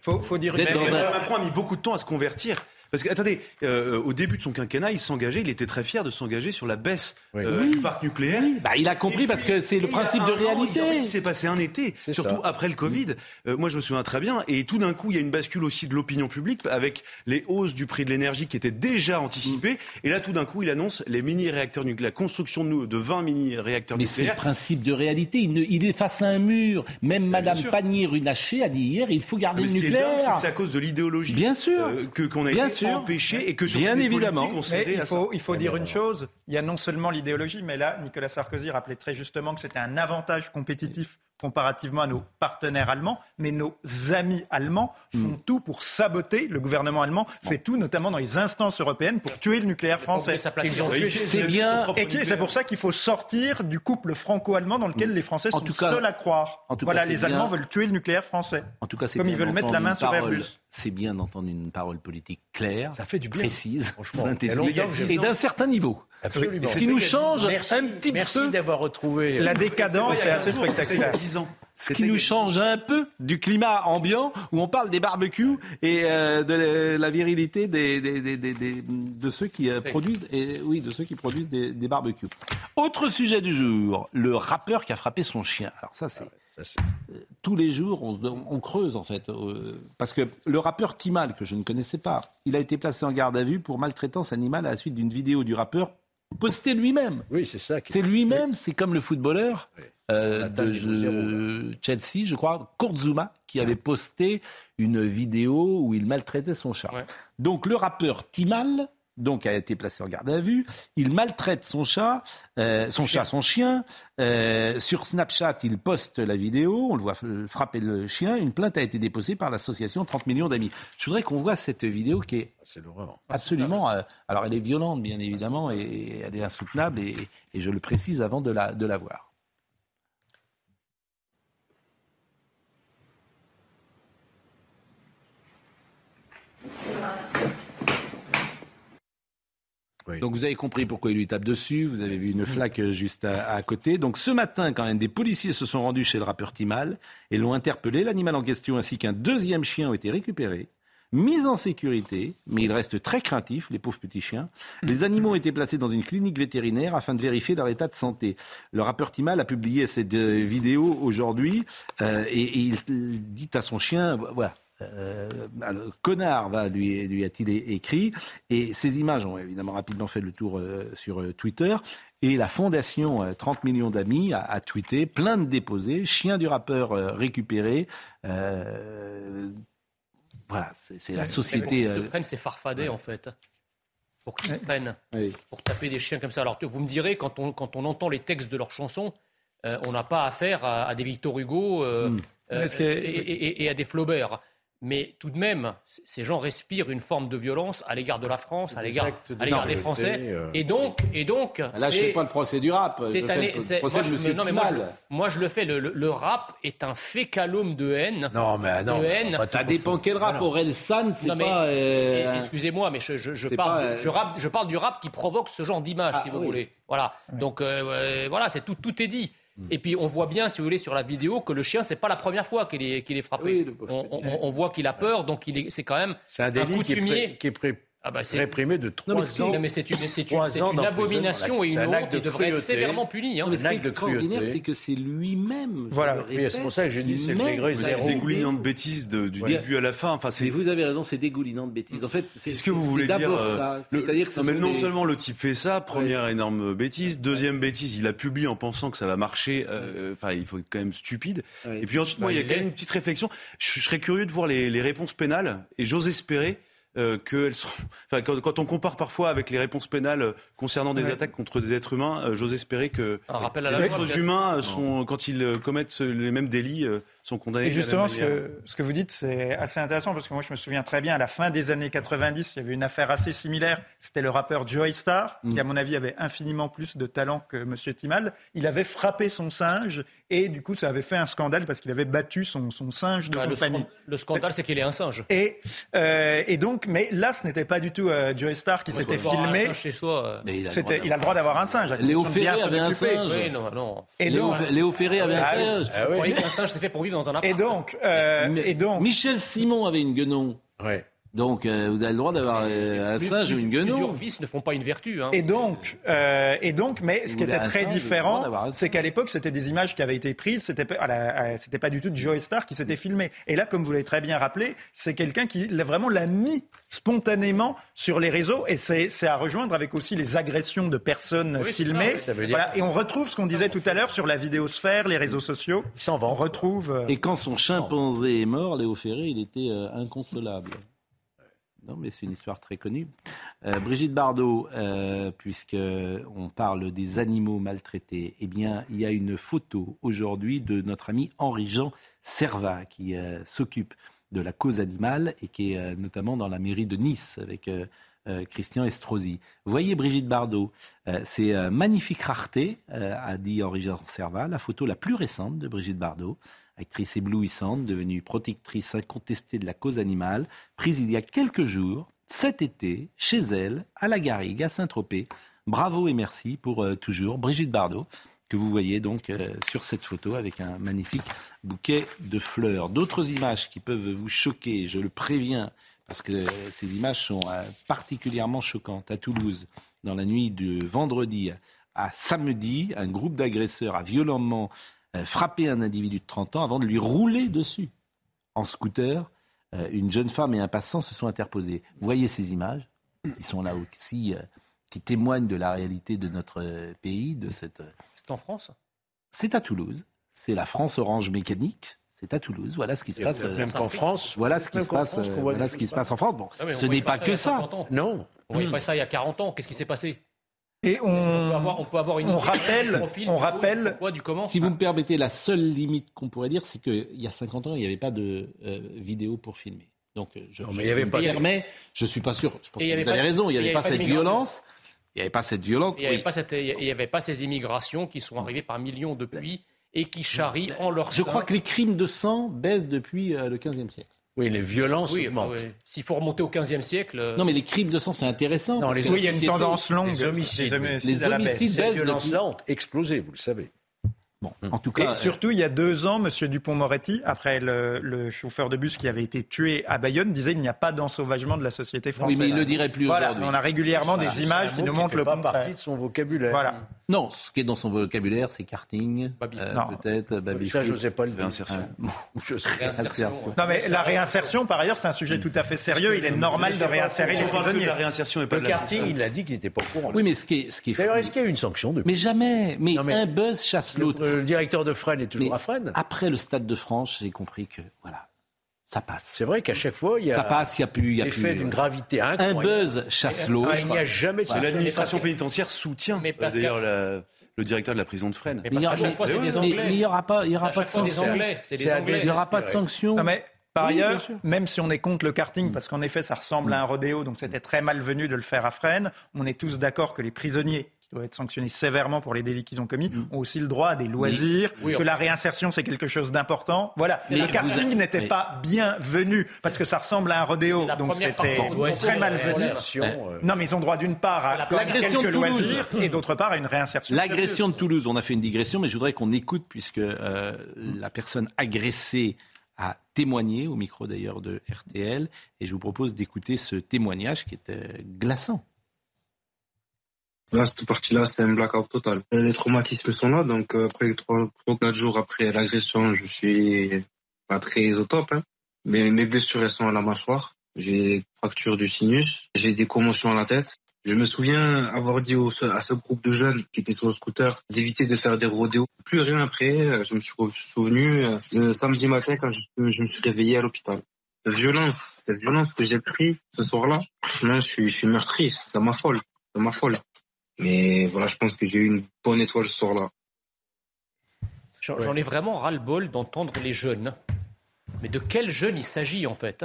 Faut, faut dire un- Macron a mis beaucoup de temps à se convertir. Parce que, attendez, euh, au début de son quinquennat, il s'engageait, il était très fier de s'engager sur la baisse euh, Oui. du parc nucléaire. bah, il a compris Et parce que c'est le principe de an, réalité. Il s'est passé un été, surtout ça. après le Covid. Euh, moi, je me souviens très bien. Et tout d'un coup, il y a une bascule aussi de l'opinion publique avec les hausses du prix de l'énergie qui étaient déjà anticipées. Et là, tout d'un coup, il annonce les mini-réacteurs nucléaires, la construction de, nous- de 20 mini-réacteurs Mais c'est le principe de réalité. Il, ne- il est face à un mur. Même Madame. Pannier-Runacher a dit hier il faut garder Mais le nucléaire. c'est à cause de l'idéologie Bien sûr. euh, que qu'on a Bien été sûr. Empêché et que surtout Bien évidemment. Mais il faut, il faut dire une chose, il y a non seulement l'idéologie, mais là, Nicolas Sarkozy rappelait très justement que c'était un avantage compétitif comparativement à nos partenaires allemands, mais nos amis allemands Hmm. font tout pour saboter, le gouvernement allemand fait tout, notamment dans les instances européennes, pour tuer le nucléaire français. C'est bien. Et c'est pour ça qu'il faut sortir du couple franco-allemand dans lequel les Français En sont tout cas- seuls à croire. en tout cas, voilà, les bien. Allemands veulent tuer le nucléaire français. En tout cas, c'est Comme bien ils veulent mettre la d'entendre main une sur parole- Airbus. C'est bien d'entendre une parole politique claire, Ça fait du bien, précise, franchement. synthétique, et d'un certain niveau. Absolument. Ce qui nous change Merci, un petit merci peu. d'avoir retrouvé. La décadence est assez spectaculaire. C'était il y a 10 ans. Ce qui nous change un peu du climat ambiant où on parle des barbecues et euh, de la- virilité des, des- des- des- des- de ceux qui euh, produisent et oui de ceux qui produisent des, barbecues. Autre sujet du jour, le rappeur qui a frappé son chien. Alors ça c'est euh, tous les jours on, on creuse en fait parce que le rappeur Timal que je ne connaissais pas, il a été placé en garde à vue pour maltraitance animale à la suite d'une vidéo du rappeur postée lui-même. Oui, c'est ça. qui- C'est lui-même, c'est comme le footballeur euh, Nathan de je- Chelsea, je crois, Kurzuma, qui avait posté une vidéo où il maltraitait son chat. Ouais. Donc le rappeur Timal donc a été placé en garde à vue. Il maltraite son chat, euh, son chat, son chien. Euh, sur Snapchat, il poste la vidéo. On le voit frapper le chien. Une plainte a été déposée par l'association 30 millions d'amis. Je voudrais qu'on voit cette vidéo qui est C'est absolument. euh, alors elle est violente, bien évidemment, et elle est insoutenable. Et, et je le précise avant de la, de la voir. Donc vous avez compris pourquoi il lui tape dessus, vous avez vu une flaque juste à, à côté. Donc ce matin, quand même, des policiers se sont rendus chez le rappeur Timal et l'ont interpellé. L'animal en question ainsi qu'un deuxième chien ont été récupérés, mis en sécurité, mais ils restent très craintifs, les pauvres petits chiens. Les animaux ont été placés dans une clinique vétérinaire afin de vérifier leur état de santé. Le rappeur Timal a publié cette euh, vidéo aujourd'hui euh, et, et il dit à son chien, voilà, euh, connard va lui, lui a-t-il écrit et ces images ont évidemment rapidement fait le tour euh, sur euh, Twitter Et la fondation euh, 30 millions d'amis a, a tweeté, plein de déposés, chien du rappeur euh, récupéré. Euh, voilà, c'est c'est la société. Pour qu'ils euh, se prennent ces farfadets, en fait. Pour qu'ils se prennent. Oui. Pour taper des chiens comme ça. Alors, vous me direz, quand on, quand on entend les textes de leurs chansons, euh, on n'a pas affaire à, à des Victor Hugo euh, Hmm. euh, et- et à des Flaubert. Mais tout de même, ces gens respirent une forme de violence à l'égard de la France, à l'égard des Français. euh. Et donc, et donc Là, je fais pas le procès du rap. Cette année, le moi, de je- non, mais moi, je, Pinal. moi, je le fais. Le, le- le rap est un fécalome de haine. Non, mais ah non. de haine. Ça dépend quel rap. Aurel San, c'est pas. euh, Excusez-moi, mais je, je- je c'est parle, pas, de- euh, je, rap- je parle du rap qui provoque ce genre d'image, Ah, si vous oui. voulez. Voilà. Donc voilà, c'est tout, tout est dit. Hmm. Et puis on voit bien, si vous voulez, sur la vidéo, que le chien, c'est pas la première fois qu'il est, qu'il est frappé. Oui, on, on- on voit qu'il a peur, donc il est, c'est quand même C'est un délit qui est, coutumier. pré- qui est pré- Ah bah, c'est- réprimé de trois Non, mais c'est- ans. non, mais c'est une, c'est une, c'est une abomination et C'est une un honte de qui devrait être sévèrement punie. hein. Mais ce qui Un est acte de extraordinaire, cruauté. c'est que c'est lui-même. je Voilà. Oui, c'est pour ça que j'ai dit, c'est le degré C'est zéro. a dégoulinant de bêtises de- du Ouais. début à la fin. Enfin, Mais c'est vous avez raison, c'est dégoulinant de bêtises. En fait, c'est Qu'est-ce que vous c'est voulez dire d'abord euh, ça. le- C'est-à-dire que ce non, mais non des- seulement le type fait ça, première énorme bêtise, deuxième bêtise, il a publié en pensant que ça va marcher. euh, Enfin, il faut être quand même stupide. Et puis ensuite, moi, il y a quand même une petite réflexion. Je, je serais curieux de voir les, les réponses pénales et j'ose espérer. Euh, qu'elles seront. [laughs] Enfin, quand, quand on compare parfois avec les réponses pénales euh, concernant des Ouais. attaques contre des êtres humains, euh, j'ose espérer que les loi, êtres humains sont, quand ils commettent les mêmes délits, euh, sont condamnés. Et de la justement, même ce que, ce que vous dites, c'est assez intéressant parce que moi, je me souviens très bien, à la fin des années 90, il y avait une affaire assez similaire. C'était le rappeur Joey Star, qui, à mon avis, avait infiniment plus de talent que Monsieur Timal. Il avait frappé son singe et, du coup, ça avait fait un scandale parce qu'il avait battu son, son singe de Bah, le, compagnie. scan- le scandale, c'est qu'il est un singe. Et, euh, et donc, mais là, ce n'était pas du tout euh, Joey Star qui s'était filmé. singe chez soi. euh. Mais il a le droit il a le droit d'avoir un singe. Léo Ferré avait un occuper. singe. Oui, non, non. Et Léo, donc, Léo Ferré avait un Ah oui. singe. Qu'un singe, c'est fait pour vivre dans un appart et donc, euh, et donc, Michel Simon avait une guenon. Ouais. Donc, euh, vous avez le droit d'avoir euh, un Plus- singe ou une Plusieurs guenon. vices ne font pas une vertu. Hein. Et donc, euh, et donc, mais ce qui était très singe, différent, c'est qu'à l'époque, c'était des images qui avaient été prises. C'était pas, c'était pas du tout Joe Star qui s'était filmé. Et là, comme vous l'avez très bien rappelé, c'est quelqu'un qui l'a vraiment l'a mis spontanément sur les réseaux. Et c'est, c'est à rejoindre avec aussi les agressions de personnes Oui, filmées. ça, oui, ça veut dire- Voilà. Et on retrouve ce qu'on disait tout à l'heure sur la vidéosphère, les réseaux sociaux. s'en va. On retrouve. euh, Et quand son chimpanzé est mort, Léo Ferré, il était euh, inconsolable. Non, mais c'est une histoire très connue. Euh, Brigitte Bardot, euh, puisque on parle des animaux maltraités, eh bien, il y a une photo aujourd'hui de notre ami Henri-Jean Servat qui euh, s'occupe de la cause animale et qui est euh, notamment dans la mairie de Nice avec Christian Estrosi. Voyez Brigitte Bardot, c'est magnifique rareté, a dit Henri-Jean Servat, la photo la plus récente de Brigitte Bardot actrice éblouissante, devenue protectrice incontestée de la cause animale, prise il y a quelques jours, cet été, chez elle, à la Garrigue, à Saint-Tropez. Bravo et merci pour euh, toujours Brigitte Bardot, que vous voyez donc euh, sur cette photo avec un magnifique bouquet de fleurs. D'autres images qui peuvent vous choquer, je le préviens, parce que euh, ces images sont particulièrement choquantes. À Toulouse, dans la nuit de vendredi à samedi, un groupe d'agresseurs a violemment euh, frappé un individu de 30 ans avant de lui rouler dessus. En scooter, euh, une jeune femme et un passant se sont interposés. Vous voyez ces images qui sont là aussi, euh, qui témoignent de la réalité de notre pays, de cette. C'est en France? C'est à Toulouse. C'est la France Orange Mécanique. C'est à Toulouse. Voilà ce qui se passe. même qu'en France. Voilà ce qui se passe. France Voilà ce qui se passe en France. Bon, Ah oui, on ce n'est pas que ça. 50 ans. Non. On voyait pas ça il y a 40 ans. Qu'est-ce qui s'est passé? Et on peut, avoir, on peut avoir une on idée rappelle- du profil, on du rappelle- du pourquoi, du comment. Si vous me permettez, la seule limite qu'on pourrait dire, c'est qu'il y a 50 ans, il n'y avait pas de euh, vidéo pour filmer. Donc, euh, je, Non, mais je il y avait me pas- permets, je suis pas sûr. Je pense Et il y que avait vous avez pas- raison, il n'y avait avait pas cette violence. Il n'y avait pas cette violence. Il n'y avait, oui. pas cette- il y avait pas ces immigrations qui sont arrivées par millions depuis et qui charrient en leur Je sein- crois que les crimes de sang baissent depuis euh, le 15e siècle. Oui, les violences Oui, enfin, augmentent. oui. S'il faut remonter au 15e siècle. euh, Non, mais les crimes de sang, c'est intéressant. Non, les oui, il y a une tendance longue. Les homicides, des homicides les homicides Ces baissent violences-là depuis- ont explosé, vous le savez. Bon, en tout cas, et surtout, il y a deux ans, M. Dupont-Moretti, après le, le, chauffeur de bus qui avait été tué à Bayonne, disait il n'y a pas d'ensauvagement de la société française. Oui, mais il ne le dirait plus voilà, aujourd'hui. On a régulièrement des images qui nous montrent le pas contraire. partie de son vocabulaire. Voilà. Non, ce qui est dans son vocabulaire, c'est karting, euh, peut-être, baby Ça, je ne sais pas le dire. Réinsertion. [laughs] Je sais- Réinsertion. Non, mais la réinsertion, par ailleurs, c'est un sujet tout à fait sérieux. Il est normal de réinsérer les prisonniers. la réinsertion et pas Le karting, il a dit qu'il n'était pas au courant. Oui, mais ce qui est, ce qui est D'ailleurs, est-ce qu'il y a eu une sanction depuis Mais jamais. Mais un buzz chasse l'autre. Le, directeur de Fresnes est toujours Mais à Fresnes. Après le stade de France, j'ai compris que voilà, ça passe. C'est vrai qu'à chaque fois, il y a Ça passe, il n'y a plus. il Y a l'effet d'une gravité un buzz chasse l'autre. Ah, il n'y a jamais de Et sanction. l'administration pénitentiaire soutient Mais euh, parce d'ailleurs la- le directeur de la prison de Fresnes. Mais Mais il y parce aura- qu'à chaque fois, c'est mais- des mais- Anglais. mais il n'y aura pas, il y aura pas de chaque fois, des sanction. Anglais. C'est des C'est à Anglais. Il n'y aura pas de sanction. Non, mais par Oui, ailleurs, même si on est contre le karting, parce qu'en effet, ça ressemble à un rodéo, donc c'était très malvenu de le faire à Fresnes, on est tous d'accord que les prisonniers qui doivent être sanctionnés sévèrement pour les délits qu'ils ont commis ont aussi le droit à des loisirs, Oui, que la réinsertion c'est quelque chose d'important. Voilà, Mais le karting n'était mais- pas bienvenu parce que ça ressemble à un rodéo, donc c'était très malvenu. Euh, Non, mais ils ont droit d'une part à quelques de Toulouse. loisirs et d'autre part à une réinsertion. L'agression de Toulouse, on a fait une digression, mais je voudrais qu'on écoute, puisque euh, la personne agressée a témoigné, au micro d'ailleurs de RTL, et je vous propose d'écouter ce témoignage qui est euh, glaçant. Là, cette partie-là, c'est un blackout total. Euh, Les traumatismes sont là, donc euh, après 3 ou 4 jours après l'agression, je suis pas très au top. hein. Mais mes blessures, elles sont à la mâchoire. J'ai fracture du sinus, j'ai des commotions à la tête. Je me souviens avoir dit au- à ce groupe de jeunes qui étaient sur le scooter d'éviter de faire des rodéos. Plus rien après, euh, je me suis souvenu le samedi matin quand je, me suis réveillé à l'hôpital. La violence, la violence que j'ai pris ce soir-là, là, je suis, je meurtri, ça m'affole, ça m'affole. Mais voilà, je pense que j'ai eu une bonne étoile ce soir-là. J'en j'en ai vraiment ras-le-bol d'entendre les jeunes. Mais de quels jeunes il s'agit en fait?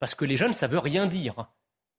Parce que les jeunes, ça veut rien dire.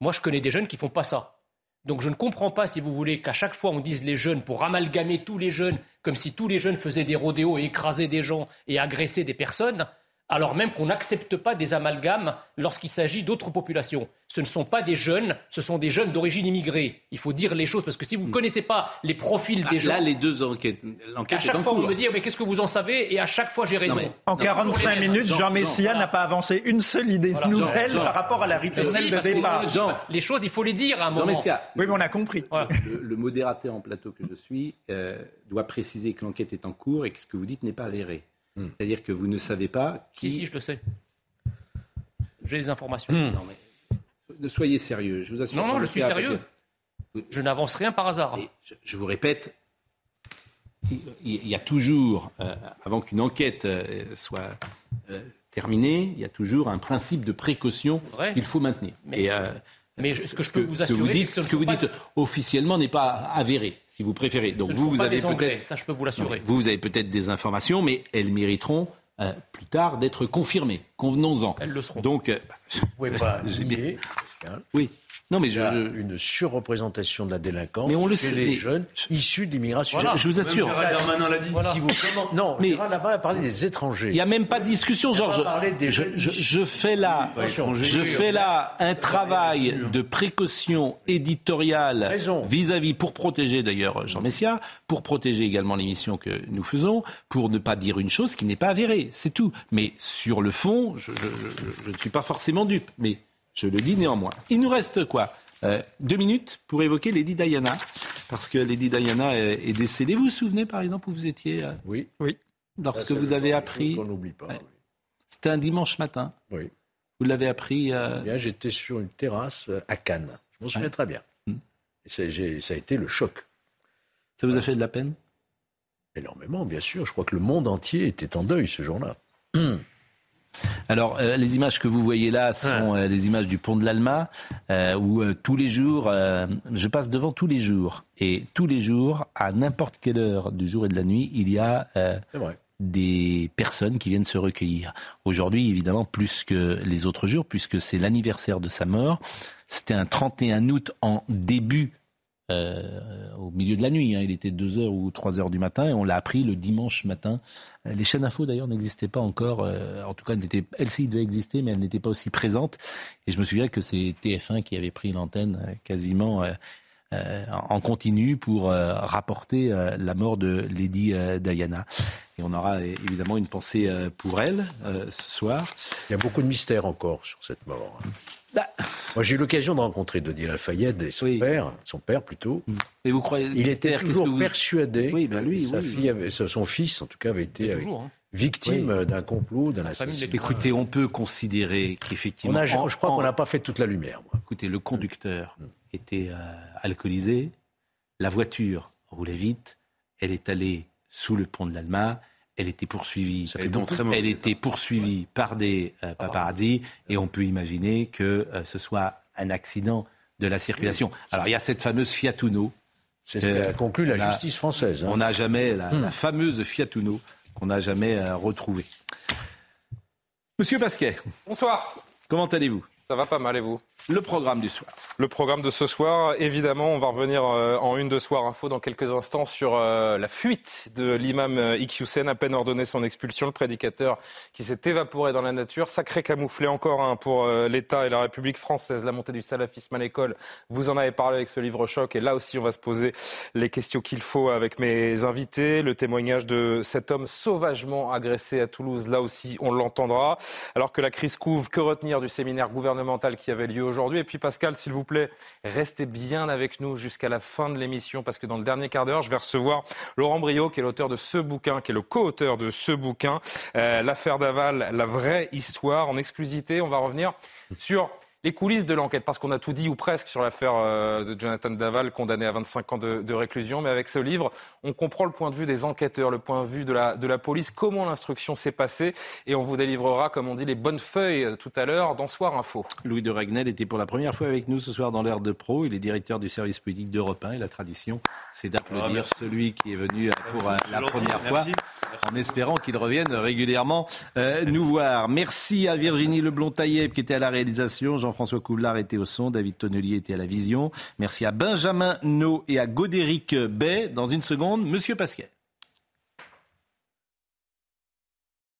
Moi, je connais des jeunes qui font pas ça. Donc je ne comprends pas, si vous voulez, qu'à chaque fois on dise les jeunes pour amalgamer tous les jeunes, comme si tous les jeunes faisaient des rodéos et écrasaient des gens et agressaient des personnes, alors même qu'on n'accepte pas des amalgames lorsqu'il s'agit d'autres populations. Ce ne sont pas des jeunes, ce sont des jeunes d'origine immigrée. Il faut dire les choses, parce que si vous ne connaissez pas les profils des gens... Là, les deux enquêtes, l'enquête À chaque fois, cours. vous me dites, mais qu'est-ce que vous en savez? Et à chaque fois, j'ai raison. mais- En 45 minutes, Jean, Messia n'a pas avancé une seule idée Voilà. nouvelle Jean, Jean. par rapport à la ritournelle si, de départ. Jean. Les choses, il faut les dire à un Jean moment. Messia, Oui, mais on a compris. Voilà. le, le modérateur en plateau que je suis euh, doit préciser que l'enquête est en cours et que ce que vous dites n'est pas avéré. C'est-à-dire que vous ne savez pas qui... Si, si, je le sais. J'ai les informations. Non, mais ne soyez sérieux, je vous assure. Non, non, je suis sérieux. parce Je n'avance rien par hasard. et je, je vous répète, il, il y a toujours, euh, avant qu'une enquête euh, soit euh, terminée, il y a toujours un principe de précaution qu'il faut maintenir. Mais- Et, euh, Mais je- ce que je peux vous ce que assurer, vous c'est dites, que ce que vous dites officiellement n'est pas avéré, si vous préférez. Donc ce ne vous, sont vous pas avez peut-être, ça je peux vous l'assurer. vous, vous avez peut-être des informations, mais elles mériteront euh, plus tard d'être confirmées. Convenons-en. Elles le seront. Donc, euh, Vous pouvez pas [laughs] J'ai nier oui. Non, mais qu'il je, y a je- une surreprésentation de la délinquance Mais on le chez sait, les mais- jeunes issus de l'immigration. Voilà. je vous assure. L'a dit. Si vous comment- Non, [laughs] Mais- Darmanin a parlé des étrangers. Il n'y a même pas de discussion, Georges. Je, jeunes je- je fais là, je fais là un travail de précaution éditoriale vis-à-vis, pour protéger d'ailleurs Jean Messia, pour protéger également l'émission que nous faisons, pour ne pas dire une chose qui n'est pas avérée, c'est tout. Mais sur le fond, je, je- je- je ne suis pas forcément dupe, mais je le dis néanmoins. Il nous reste quoi Euh, deux minutes pour évoquer Lady Diana, parce que Lady Diana est décédée. Vous vous souvenez par exemple où vous étiez euh, Oui. Oui. lorsque vous avez appris qu'on n'oublie pas. Ouais. oui. C'était un dimanche matin. Oui. Vous l'avez appris. euh, Eh bien, j'étais sur une terrasse à Cannes. Je m'en souviens très bien. Et ça, ça a été le choc. Ça vous a fait de la peine? Énormément, bien sûr. Je crois que le monde entier était en deuil ce jour-là. [clears throat] Alors, euh, les images que vous voyez là sont euh, les images du pont de l'Alma, euh, où euh, tous les jours, euh, je passe devant tous les jours, et tous les jours, à n'importe quelle heure du jour et de la nuit, il y a euh, des personnes qui viennent se recueillir. Aujourd'hui, évidemment, plus que les autres jours, puisque c'est l'anniversaire de sa mort. C'était un 31 août en début, au milieu de la nuit. hein. Il était 2 heures ou 3 heures du matin, et on l'a appris le dimanche matin. Euh, Les chaînes info, d'ailleurs, n'existaient pas encore. euh, en tout cas, elles elles, si, devaient exister, mais elles n'étaient pas aussi présentes. Et je me souviens que c'est TF1 qui avait pris l'antenne euh, quasiment... euh, en continu pour rapporter la mort de Lady Diana. Et on aura évidemment une pensée pour elle ce soir. Il y a beaucoup de mystères encore sur cette mort. Bah. Moi, j'ai eu l'occasion de rencontrer Dodi Al-Fayed et son père, son père plutôt. Et vous croyez Il était toujours persuadé oui, ben lui, que sa fille avait, son fils, en tout cas, avait été hein. victime d'un complot, d'un assassinat. Écoutez, on peut considérer qu'effectivement, je crois qu'on n'a pas fait toute la lumière. Écoutez, le conducteur était euh, alcoolisé, la voiture roulait vite, elle est allée sous le pont de l'Alma elle était poursuivie. elle était poursuivie par des euh, paparazzi et on peut imaginer que euh, ce soit un accident de la circulation. Alors il y a cette fameuse Fiat Uno. C'est ce qu'a conclu la justice française. Hein. On n'a jamais la, hmm. fameuse Fiat Uno qu'on n'a jamais euh, retrouvée. Monsieur Pasquet. Bonsoir. Comment allez-vous? Ça va pas mal et vous? Le programme du soir. Le programme de ce soir, évidemment, on va revenir euh, en une de Soir Info dans quelques instants sur euh, la fuite de l'imam euh, Iqiyoussen, à peine ordonné son expulsion, le prédicateur qui s'est évaporé dans la nature. Sacré camouflé encore hein, pour l'État et la République française, la montée du salafisme à l'école. Vous en avez parlé avec ce livre choc et là aussi on va se poser les questions qu'il faut avec mes invités. Le témoignage de cet homme sauvagement agressé à Toulouse, là aussi on l'entendra. Alors que la crise couvre, que retenir du séminaire gouvernemental? Qui avait lieu aujourd'hui. Et puis Pascal, s'il vous plaît, restez bien avec nous jusqu'à la fin de l'émission parce que dans le dernier quart d'heure, je vais recevoir Laurent Brio, qui est l'auteur de ce bouquin, qui est le co-auteur de ce bouquin, euh, L'affaire Daval, la vraie histoire. En exclusivité, on va revenir sur les coulisses de l'enquête, parce qu'on a tout dit ou presque sur l'affaire euh, de Jonathan Daval, condamné à 25 ans de, réclusion. Mais avec ce livre, on comprend le point de vue des enquêteurs, le point de vue de la, de la police, comment l'instruction s'est passée. Et on vous délivrera, comme on dit, les bonnes feuilles euh, tout à l'heure dans Soir Info. Louis de Ragnel était pour la première fois avec nous ce soir dans l'heure de pro. Il est directeur du service politique d'Europe 1 et la tradition, c'est d'applaudir ah, celui qui est venu euh, pour la première fois, en espérant qu'il revienne régulièrement nous voir. Merci à Virginie Leblond-Tailleb qui était à la réalisation. Jean françois Coulard était au son, David Tonnelier était à la vision. Merci à Benjamin No et à Godéric Bay. Dans une seconde, Monsieur Pasquier.